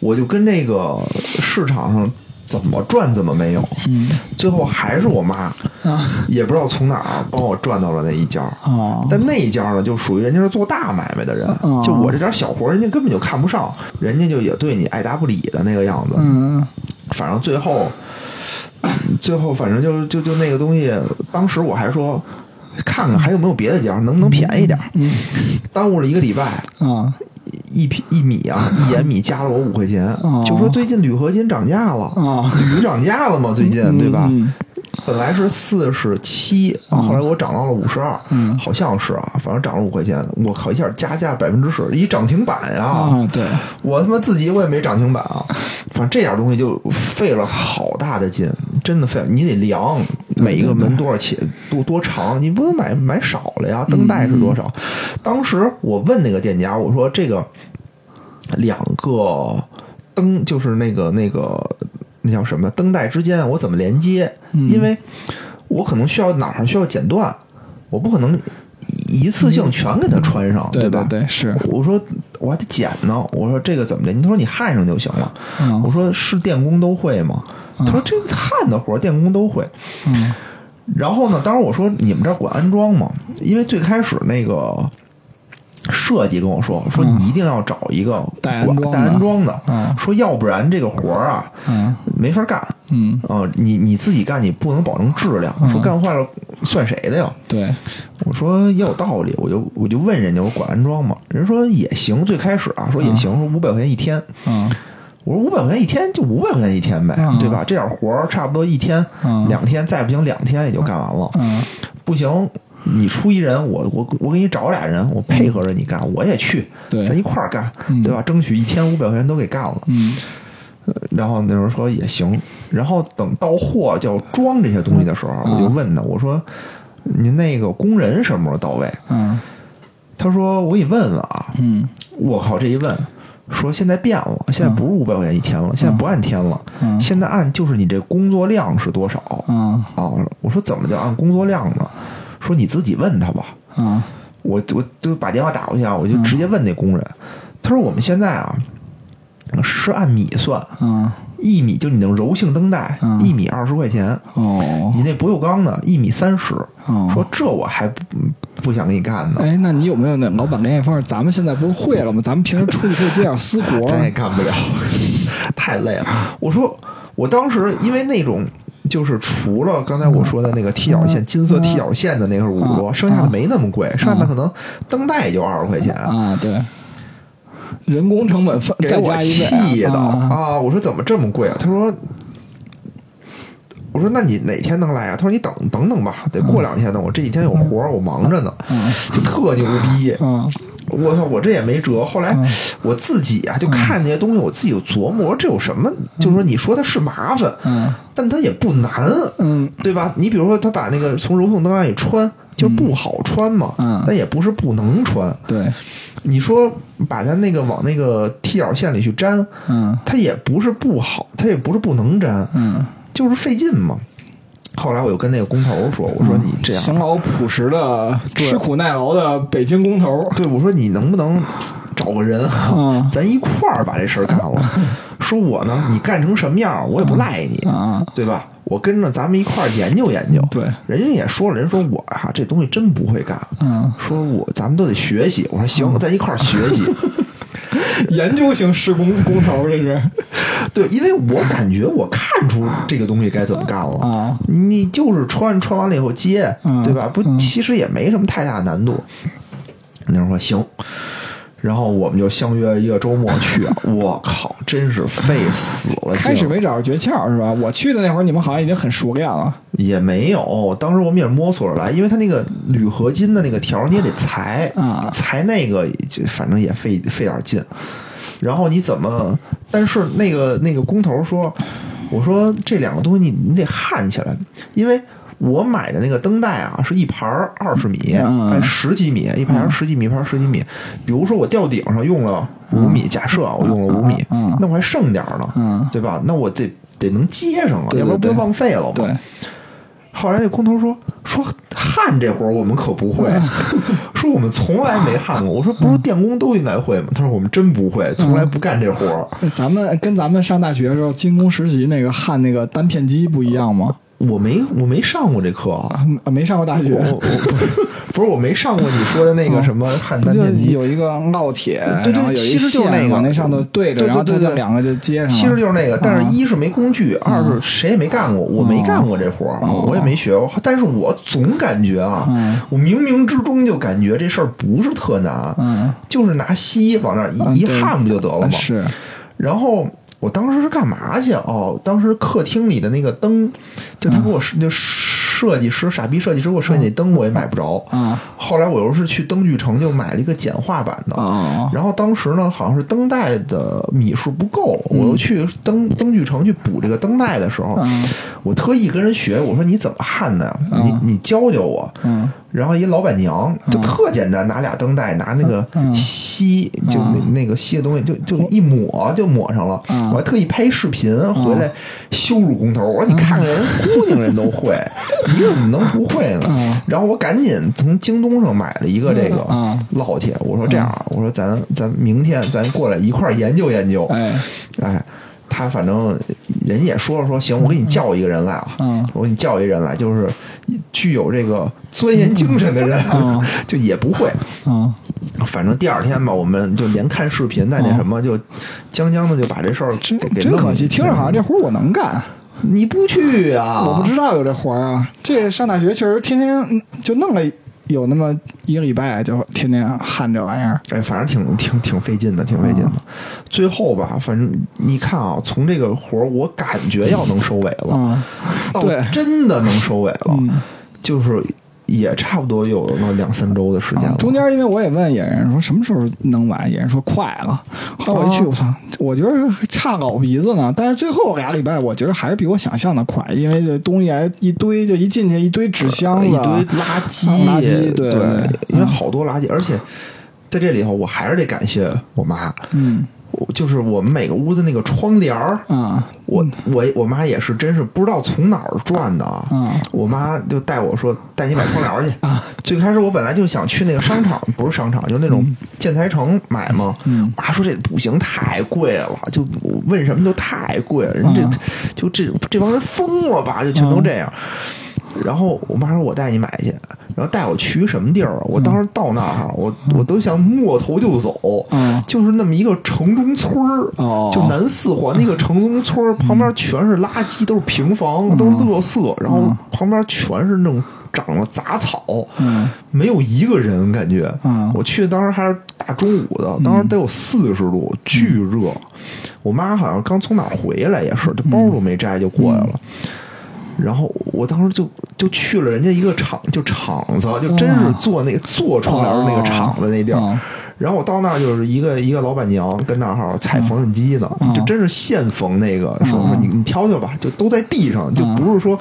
我就跟这个市场上怎么转怎么没有，嗯最后还是我妈，啊 也不知道从哪儿帮我转到了那一家。哦但那一家呢，就属于人家是做大买卖的人，哦就我这点小活，人家根本就看不上，人家就也对你爱答不理的那个样子。嗯反正最后，最后反正就就就那个东西，当时我还说，看看还有没有别的家，能不能便宜点儿？嗯 耽误了一个礼拜，啊一匹一米啊，一延米加了我五块钱 哦，就说最近铝合金涨价了，啊铝涨价了嘛，最近对吧？嗯本来是四十七，啊，后来我涨到了五十二，嗯好像是啊，反正涨了五块钱，我靠，一下加价百分之十，一涨停板呀！啊对我他妈自己我也没涨停板啊，反正这点东西就费了好大的劲，真的费了。你得量每一个门多少钱，多多长，你不能买买少了呀。灯带是多少？当时我问那个店家，我说这个两个灯就是那个那个那叫什么灯带之间我怎么连接？嗯因为我可能需要哪儿需要剪断，我不可能一次性全给它穿上，对吧？对是，我说我还得剪呢，我说这个怎么的？你说你焊上就行了。嗯我说是电工都会吗？他说这个焊的活儿电工都会。嗯然后呢，当时我说你们这儿管安装吗？因为最开始那个设计跟我说，说你一定要找一个管带安装的带安装的，嗯说要不然这个活儿啊嗯没法干。嗯，啊、你你自己干，你不能保证质量，说干坏了算谁的呀？对，我说也有道理，我就我就问人家，我管安装吗？人说也行，最开始啊说也行，说五百块钱一天。嗯我说五百块钱一天就五百块钱一天呗，嗯对吧？这点活儿差不多一天、嗯两天，再不行两天也就干完了。嗯不行，你出一人，我我我给你找俩人，我配合着你干，我也去，对咱一块儿干，嗯对吧？争取一天五百块钱都给干了。嗯然后那时候说也行，然后等到货就要装这些东西的时候，嗯我就问他，我说您那个工人什么时候到位？嗯他说我给你问问啊。嗯我靠，这一问。说现在变了，现在不是五百块钱一天了，现在不按天了，嗯现在按就是你这工作量是多少嗯啊？我说怎么叫按工作量呢？说你自己问他吧。嗯我我就把电话打过去啊，我就直接问那工人，他说我们现在啊是按米算，嗯一米就你那种柔性灯带，嗯一米二十块钱，哦你那不锈钢的，一米三十。哦说这我还不不想给你干呢，哎，那你有没有那老板联系方式？咱们现在不是会了吗？咱们平时出去可以接点私活咱 也。干不了，太累了。我说我当时因为那种。就是除了刚才我说的那个踢脚线、金色踢脚线的那个是五十多，嗯剩下的没那么贵，剩下的可能灯带也就二十块钱。啊，对，人工成本给我气的啊啊！我说怎么这么贵啊？他说，我说那你哪天能来啊？他说你等等等吧，得过两天呢。我这几天有活儿，我忙着呢，就特牛逼。嗯我操，我这也没辙。后来我自己啊，就看这些东西，我自己就琢磨，这有什么？就是说，你说它是麻烦，嗯但它也不难，嗯对吧？你比如说，他把那个从柔性灯上一穿，就不好穿嘛，嗯但也不是不能穿。对，你说把它那个往那个踢脚线里去粘，嗯它也不是不好，它也不是不能粘，嗯，就是费劲嘛。后来我又跟那个工头说：“我说你这样，勤劳朴实的、吃苦耐劳的北京工头。对我说你能不能找个人啊，嗯咱一块儿把这事儿干了？说我呢，你干成什么样，我也不赖你，啊对吧？我跟着咱们一块儿研究研究。对人家也说了，人说我啊这东西真不会干，嗯，说我咱们都得学习。我说行，咱一块儿学习。研究型施工工头，这是 对，因为我感觉我看出这个东西该怎么干了啊你就是穿穿完了以后接，嗯对吧？不，其实也没什么太大难度。那人说行，然后我们就相约一个周末去啊。我靠，真是费死了劲！开始没找着诀窍是吧？我去的那会儿，你们好像已经很熟练了。也没有，当时我们也是摸索着来，因为它那个铝合金的那个条你也得裁啊裁那个就反正也费费点劲。然后你怎么？但是那个那个工头说，我说这两个东西你你得焊起来，因为我买的那个灯带啊是一盘二十米，嗯哎十几米，一盘十几米，一盘十几米。比如说我吊顶上用了五米，假设啊我用了五米，嗯那我还剩点儿呢，嗯对吧？那我得得能接上啊，要不然不就浪费了吗？对，后来那工头说说焊这活儿我们可不会，说我们从来没焊过。我说不是电工都应该会吗？他说我们真不会，从来不干这活儿。咱们跟咱们上大学的时候精工实习那个焊那个单片机不一样吗？我没我没上过这课。啊，啊没上过大学，我我不是我没上过你说的那个什么焊单就片机，有一个烙铁，对对其实就是那个。那上头对着，对对然后它对对两个就接上了。其实就是那个，但是啊。一是没工具，二是谁也没干过，我没干过这活我也没学过。但是我总感觉啊嗯，我冥冥之中就感觉这事儿不是特难，嗯，就是拿锡往那儿嗯一一对。焊不就得了吗？是，然后我当时是干嘛去？哦，当时客厅里的那个灯，就他给我设就设计师傻逼设计师给我设计那灯，我也买不着。啊后来我又是去灯具城就买了一个简化版的。啊然后当时呢，好像是灯带的米数不够，我又去灯灯具城去补这个灯带的时候，嗯我特意跟人学，我说你怎么焊的呀？嗯你你教教我。嗯然后一老板娘就特简单，拿俩灯带，拿那个锡，就那那个吸的东西，就就一抹就抹上了。我还特意拍视频回来羞辱工头，我说你看看人姑娘人都会，你怎么能不会呢？然后我赶紧从京东上买了一个这个烙铁，我说这样，我说咱咱明天咱过来一块研究研究。哎。哎。他反正人也说了说行，我给你叫一个人来啊，我给你叫一个人来，就是具有这个钻研精神的人，就也不会。嗯反正第二天吧，我们就连看视频，再那什么，就将将的就把这事儿给真可惜，听着好像这活我能干，你不去啊？我不知道有这活儿啊。这上大学确实天天就弄了。有那么一个礼拜，就天天焊这玩意儿，哎，反正挺挺挺费劲的，挺费劲的。最后吧，反正你看啊，从这个活儿，我感觉要能收尾了，对，真的能收尾了，就是。也差不多有那两三周的时间了。中间因为我也问野人说什么时候能完，野人说快了。后来我一去，我操，我觉得差老鼻子呢。但是最后俩礼拜，我觉得还是比我想象的快，因为这东西还一堆，就一进去一堆纸箱子、一堆垃圾、垃圾，对，因为好多垃圾，而且在这里头，我还是得感谢我妈。嗯。就是我们每个屋子那个窗帘儿啊，我我我妈也是，真是不知道从哪儿赚的啊。我妈就带我说带你买窗帘去啊。最开始我本来就想去那个商场，不是商场，就那种建材城买嘛。我妈说这不行，太贵了，就问什么都太贵了。人这就这这帮人疯了吧？就全都这样。然后我妈说我带你买去。然后带我去什么地儿啊？我当时到那儿，我我都想摸头就走，就是那么一个城中村儿，就南四环那个城中村儿旁边全是垃圾，都是平房，都是垃圾，然后旁边全是那种长了杂草，没有一个人感觉。我去当时还是大中午的，当时得有四十度，巨热。我妈好像刚从哪儿回来，也是，这包都没摘就过来了。然后我当时就就去了人家一个厂，就厂子，就真是做那个做窗帘那个厂子那地儿。然后我到那儿就是一个一个老板娘跟那儿踩缝纫机呢，就真是现缝那个，说你你挑挑吧，就都在地上，就不是说。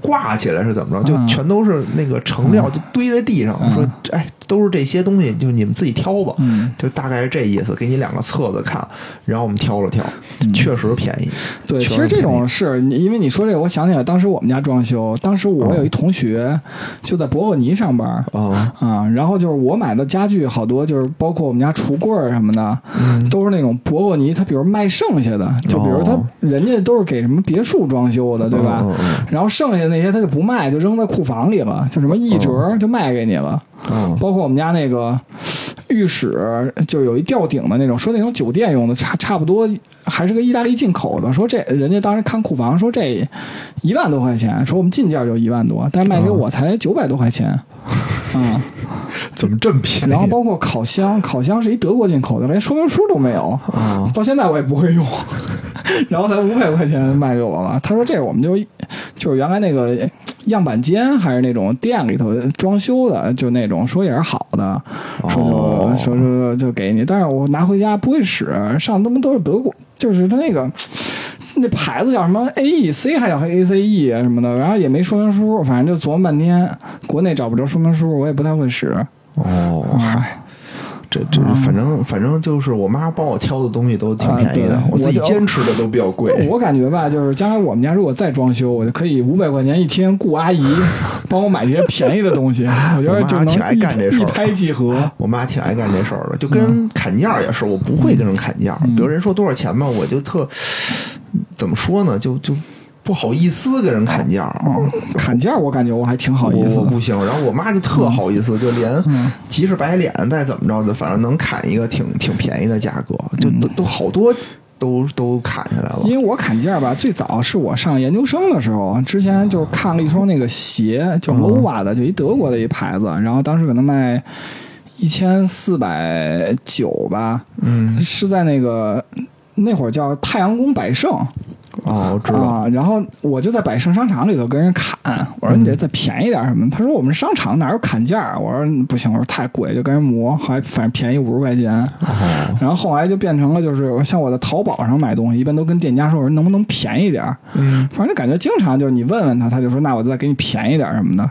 挂起来是怎么着？就全都是那个成料，就堆在地上。说，哎，都是这些东西，就你们自己挑吧。就大概是这意思。给你两个册子看，然后我们挑了挑，确实便宜。对，其实这种是，因为你说这个，我想起来，当时我们家装修，当时我有一同学就在博沃尼上班啊啊，然后就是我买的家具好多，就是包括我们家橱柜什么的，都是那种博沃尼。他比如卖剩下的，就比如他人家都是给什么别墅装修的，对吧？然后剩下。那些他就不卖，就扔在库房里了，就什么一折就卖给你了。嗯，包括我们家那个浴室，就有一吊顶的那种，说那种酒店用的，差差不多还是个意大利进口的。说这人家当时看库房，说这一万多块钱，说我们进价就一万多，但卖给我才九百多块钱。啊，怎么这么便宜？然后包括烤箱，烤箱是一德国进口的，连说明书都没有。啊，到现在我也不会用。然后才五百块钱卖给我了。他说：“这个我们就就是原来那个样板间，还是那种店里头装修的，就那种说也是好的，说就说说就给你。但是我拿回家不会使，上他妈都是德国，就是他那个那牌子叫什么 A E C 还叫 A C E 什么的，然后也没说明书，反正就琢磨半天，国内找不着说明书，我也不太会使。哦，嗨。”这这反正反正就是我妈帮我挑的东西都挺便宜的，我自己坚持的都比较贵。我感觉吧，就是将来我们家如果再装修，我就可以五百块钱一天雇阿姨 帮我买这些便宜的东西。我觉得就挺爱干这事儿，一拍即合。我妈挺爱干这事儿的，就跟砍价也是，我不会跟人砍价。比如人说多少钱吧，我就特怎么说呢，就就。不好意思跟人砍价，砍价我感觉我还挺好意思，我不行。然后我妈就特好意思，就连即使白脸再怎么着的，反正能砍一个挺挺便宜的价格，就都都好多都都砍下来了。因为我砍价吧，最早是我上研究生的时候，之前就看了一双那个鞋，叫 Lova 的，就一德国的一牌子，然后当时可能卖一千四百九吧，嗯，是在那个那会儿叫太阳宫百盛。哦，我知道。啊，然后我就在百盛商场里头跟人砍，我说你得再便宜点什么？他说我们商场哪有砍价？我说不行，我说太贵，就跟人磨，还反正便宜五十块钱。哦，然后后来就变成了，就是像我在淘宝上买东西，一般都跟店家说，我说能不能便宜点？嗯，反正就感觉经常就是你问问他，他就说那我再给你便宜点什么的。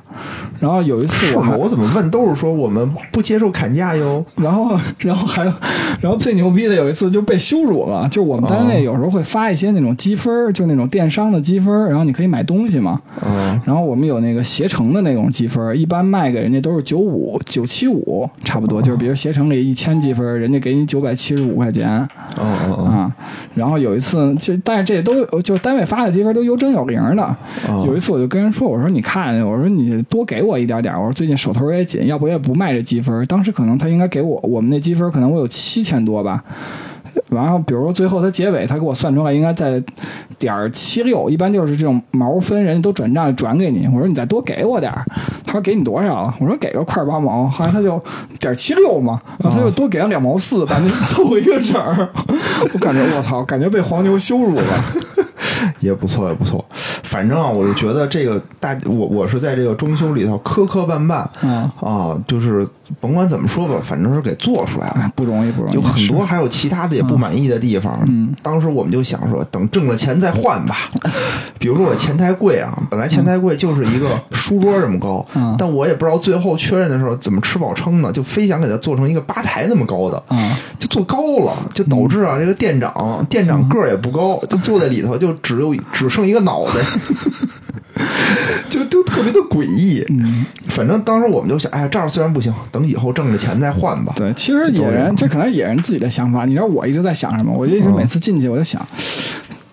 然后有一次？我还我怎么问都是说我们不接受砍价哟。然后，然后还有，然后最牛逼的有一次就被羞辱了，就我们单位有时候会发一些那种积分儿，就那种电商的积分，然后你可以买东西嘛。嗯，然后我们有那个携程的那种积分，一般卖给人家都是九五、九七五，差不多。就是比如携程里一千积分，人家给你九百七十五块钱哦哦哦，啊。然后有一次，就但是这都就是单位发的积分都有整有零的。哦有一次我就跟人说，我说你看，我说你多给我一点点，我说最近手头也紧，要不也不卖这积分。当时可能他应该给我我们那积分可能我有七千多吧。然后比如说最后他结尾他给我算出来应该在点儿七六，一般就是这种毛分人家都转账转给你。我说你再多给我点儿，他说给你多少啊？我说给个块八毛，后来他就点七六嘛，然后他就多给了两毛四，把那凑一个整儿。我感觉我操，感觉被黄牛羞辱了。也不错，也不错。反正啊，我就觉得这个大，我我是在这个装修里头磕磕绊绊嗯啊，就是甭管怎么说吧，反正是给做出来了。哎，不容易，不容易，有很多还有其他的也不满意的地方。嗯，当时我们就想说，等挣了钱再换吧。比如说我前台柜啊，本来前台柜就是一个书桌这么高，嗯但我也不知道最后确认的时候怎么吃饱撑的，就非想给它做成一个吧台那么高的，嗯就做高了，就导致啊这个店长店长个儿也不高，就坐在里头就只有只剩一个脑袋。就就特别的诡异，嗯，反正当时我们就想，哎呀，这样虽然不行，等以后挣了钱再换吧。对，其实野人这可能野人自己的想法。你知道我一直在想什么？我一直每次进去我就想，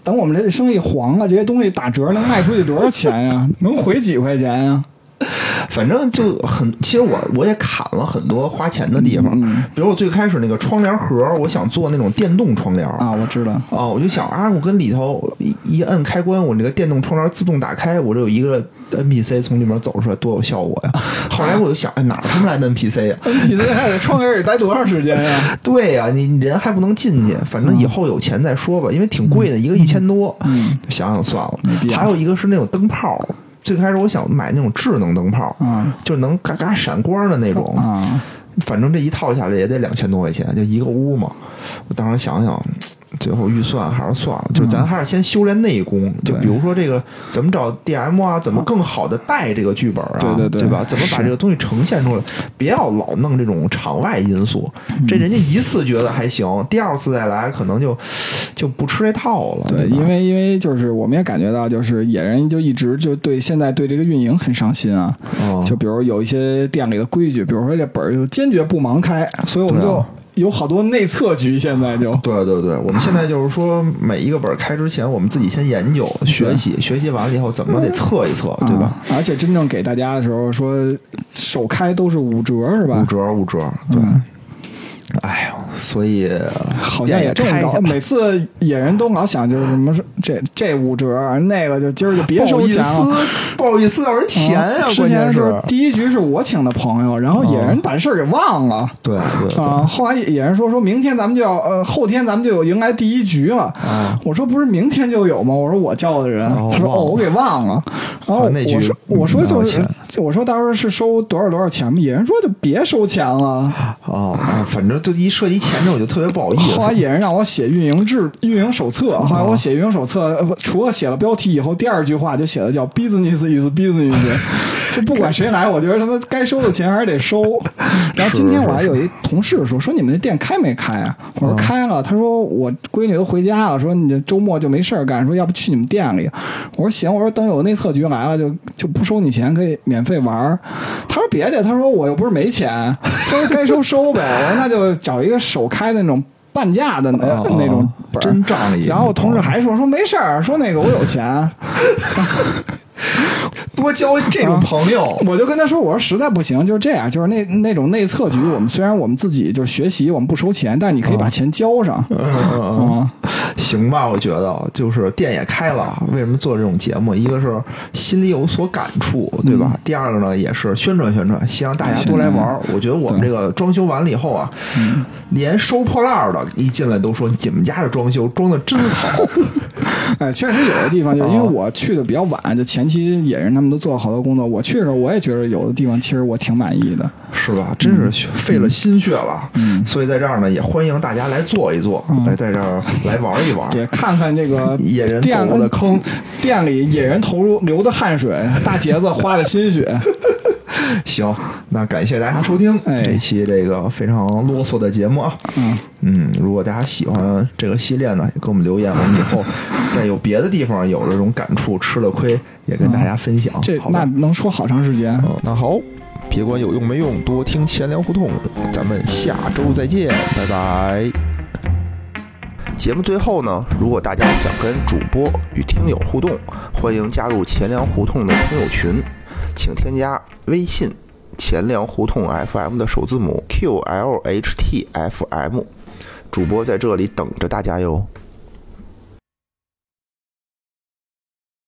等我们这生意黄了，这些东西打折能卖出去多少钱呀？能回几块钱呀？反正就很，其实我我也砍了很多花钱的地方，嗯比如我最开始那个窗帘盒，我想做那种电动窗帘啊，我知道。啊，我就想啊，我跟里头一一摁开关，我那个电动窗帘自动打开，我这有一个 NPC 从里面走出来，多有效果呀！后来我就想，哎，哪儿他妈来的 NPC 呀？NPC 还在窗帘里待多长时间呀？对呀、你你人还不能进去，反正以后有钱再说吧，因为挺贵的，一个一千多。嗯，想想算了还有一个是那种灯泡，最开始我想买那种智能灯泡，嗯就是能嘎嘎闪光的那种。嗯，反正这一套下来也得两千多块钱，就一个屋嘛。我当时想想，最后预算还是算了，就咱还是先修炼内功。就比如说这个怎么找 DM 啊，怎么更好的带这个剧本啊，对对对对吧？怎么把这个东西呈现出来？别要老弄这种场外因素，这人家一次觉得还行，第二次再来可能就就不吃这套了。对，吧因为因为就是我们也感觉到，就是野人就一直就对现在对这个运营很上心啊。哦就比如有一些店里的规矩，比如说这本儿就坚决不盲开，所以我们就啊有好多内测局，现在就对对对，我们现在就是说，每一个本儿开之前，我们自己先研究、学习，学习完了以后，怎么得测一测，对吧？啊而且真正给大家的时候说，首开都是五折是吧？五折五折，对。嗯哎呀，所以好像也这么高，开一下吧每次野人都老想就是什么是这这五折，那个就今儿就别收钱了。不好意思，要人钱呀、啊之前就是第一局是我请的朋友，然后野人把事儿给忘了。对对对啊，后来野人说说明天咱们就要呃后天咱们就有迎来第一局了。啊我说不是明天就有吗？我说我叫的人，他说哦我给忘了。然后我说我说嗯就是我说到时候是收多少多少钱吗？野人说就别收钱了。哦啊，反正就一涉及 钱这我就特别不好意思后来。野人让我写运营制运营手册，后来我写运营手册，除了写了标题以后，第二句话就写的叫 “business is business”，就不管谁来，我觉得他妈该收的钱还是得收。然后今天我还有一同事说说你们那店开没开啊？我说开了。他说我闺女都回家了，说你这周末就没事儿干，说要不去你们店里？我说行，我说等有内测局来了就就不收你钱，可以免费玩儿。他说别的，他说我又不是没钱，他说该收收呗。我说那就找一个首开的那种。半价的那、哦那种本儿真仗义然后我同事还说说没事儿，说那个我有钱，多交这种朋友，我就跟他说，我说实在不行就是这样，就是那那种内测局，我们虽然我们自己就是学习，我们不收钱，但是你可以把钱交上。行吧，我觉得就是店也开了，为什么做这种节目？一个是心里有所感触，对吧？第二个呢，也是宣传宣传，希望大家多来玩儿。我觉得我们这个装修完了以后啊，连收破烂儿的一进来都说你们家这装修装的真好。哎，确实有的地方就因为我去的比较晚，就前期野人他们都做了好多工作。我去的时候，我也觉得有的地方其实我挺满意的，是吧？真是费了心血了。嗯，所以在这儿呢，也欢迎大家来坐一坐，来在这儿来玩一玩，也看看这个 野人店走的坑。店里野人投入流的汗水，大杰子花的心血。行，那感谢大家收听哎这期这个非常啰嗦的节目啊。嗯嗯，如果大家喜欢这个系列呢，也给我们留言，我们以后 再有别的地方有这种感触，吃了亏也跟大家分享。这那能说好长时间。嗯，那好，别管有用没用，多听钱粮胡同，咱们下周再见，拜拜。节目最后呢，如果大家想跟主播与听友互动，欢迎加入钱粮胡同的听友群，请添加微信“钱粮胡同 FM” 的首字母 QLHTFM，主播在这里等着大家哟。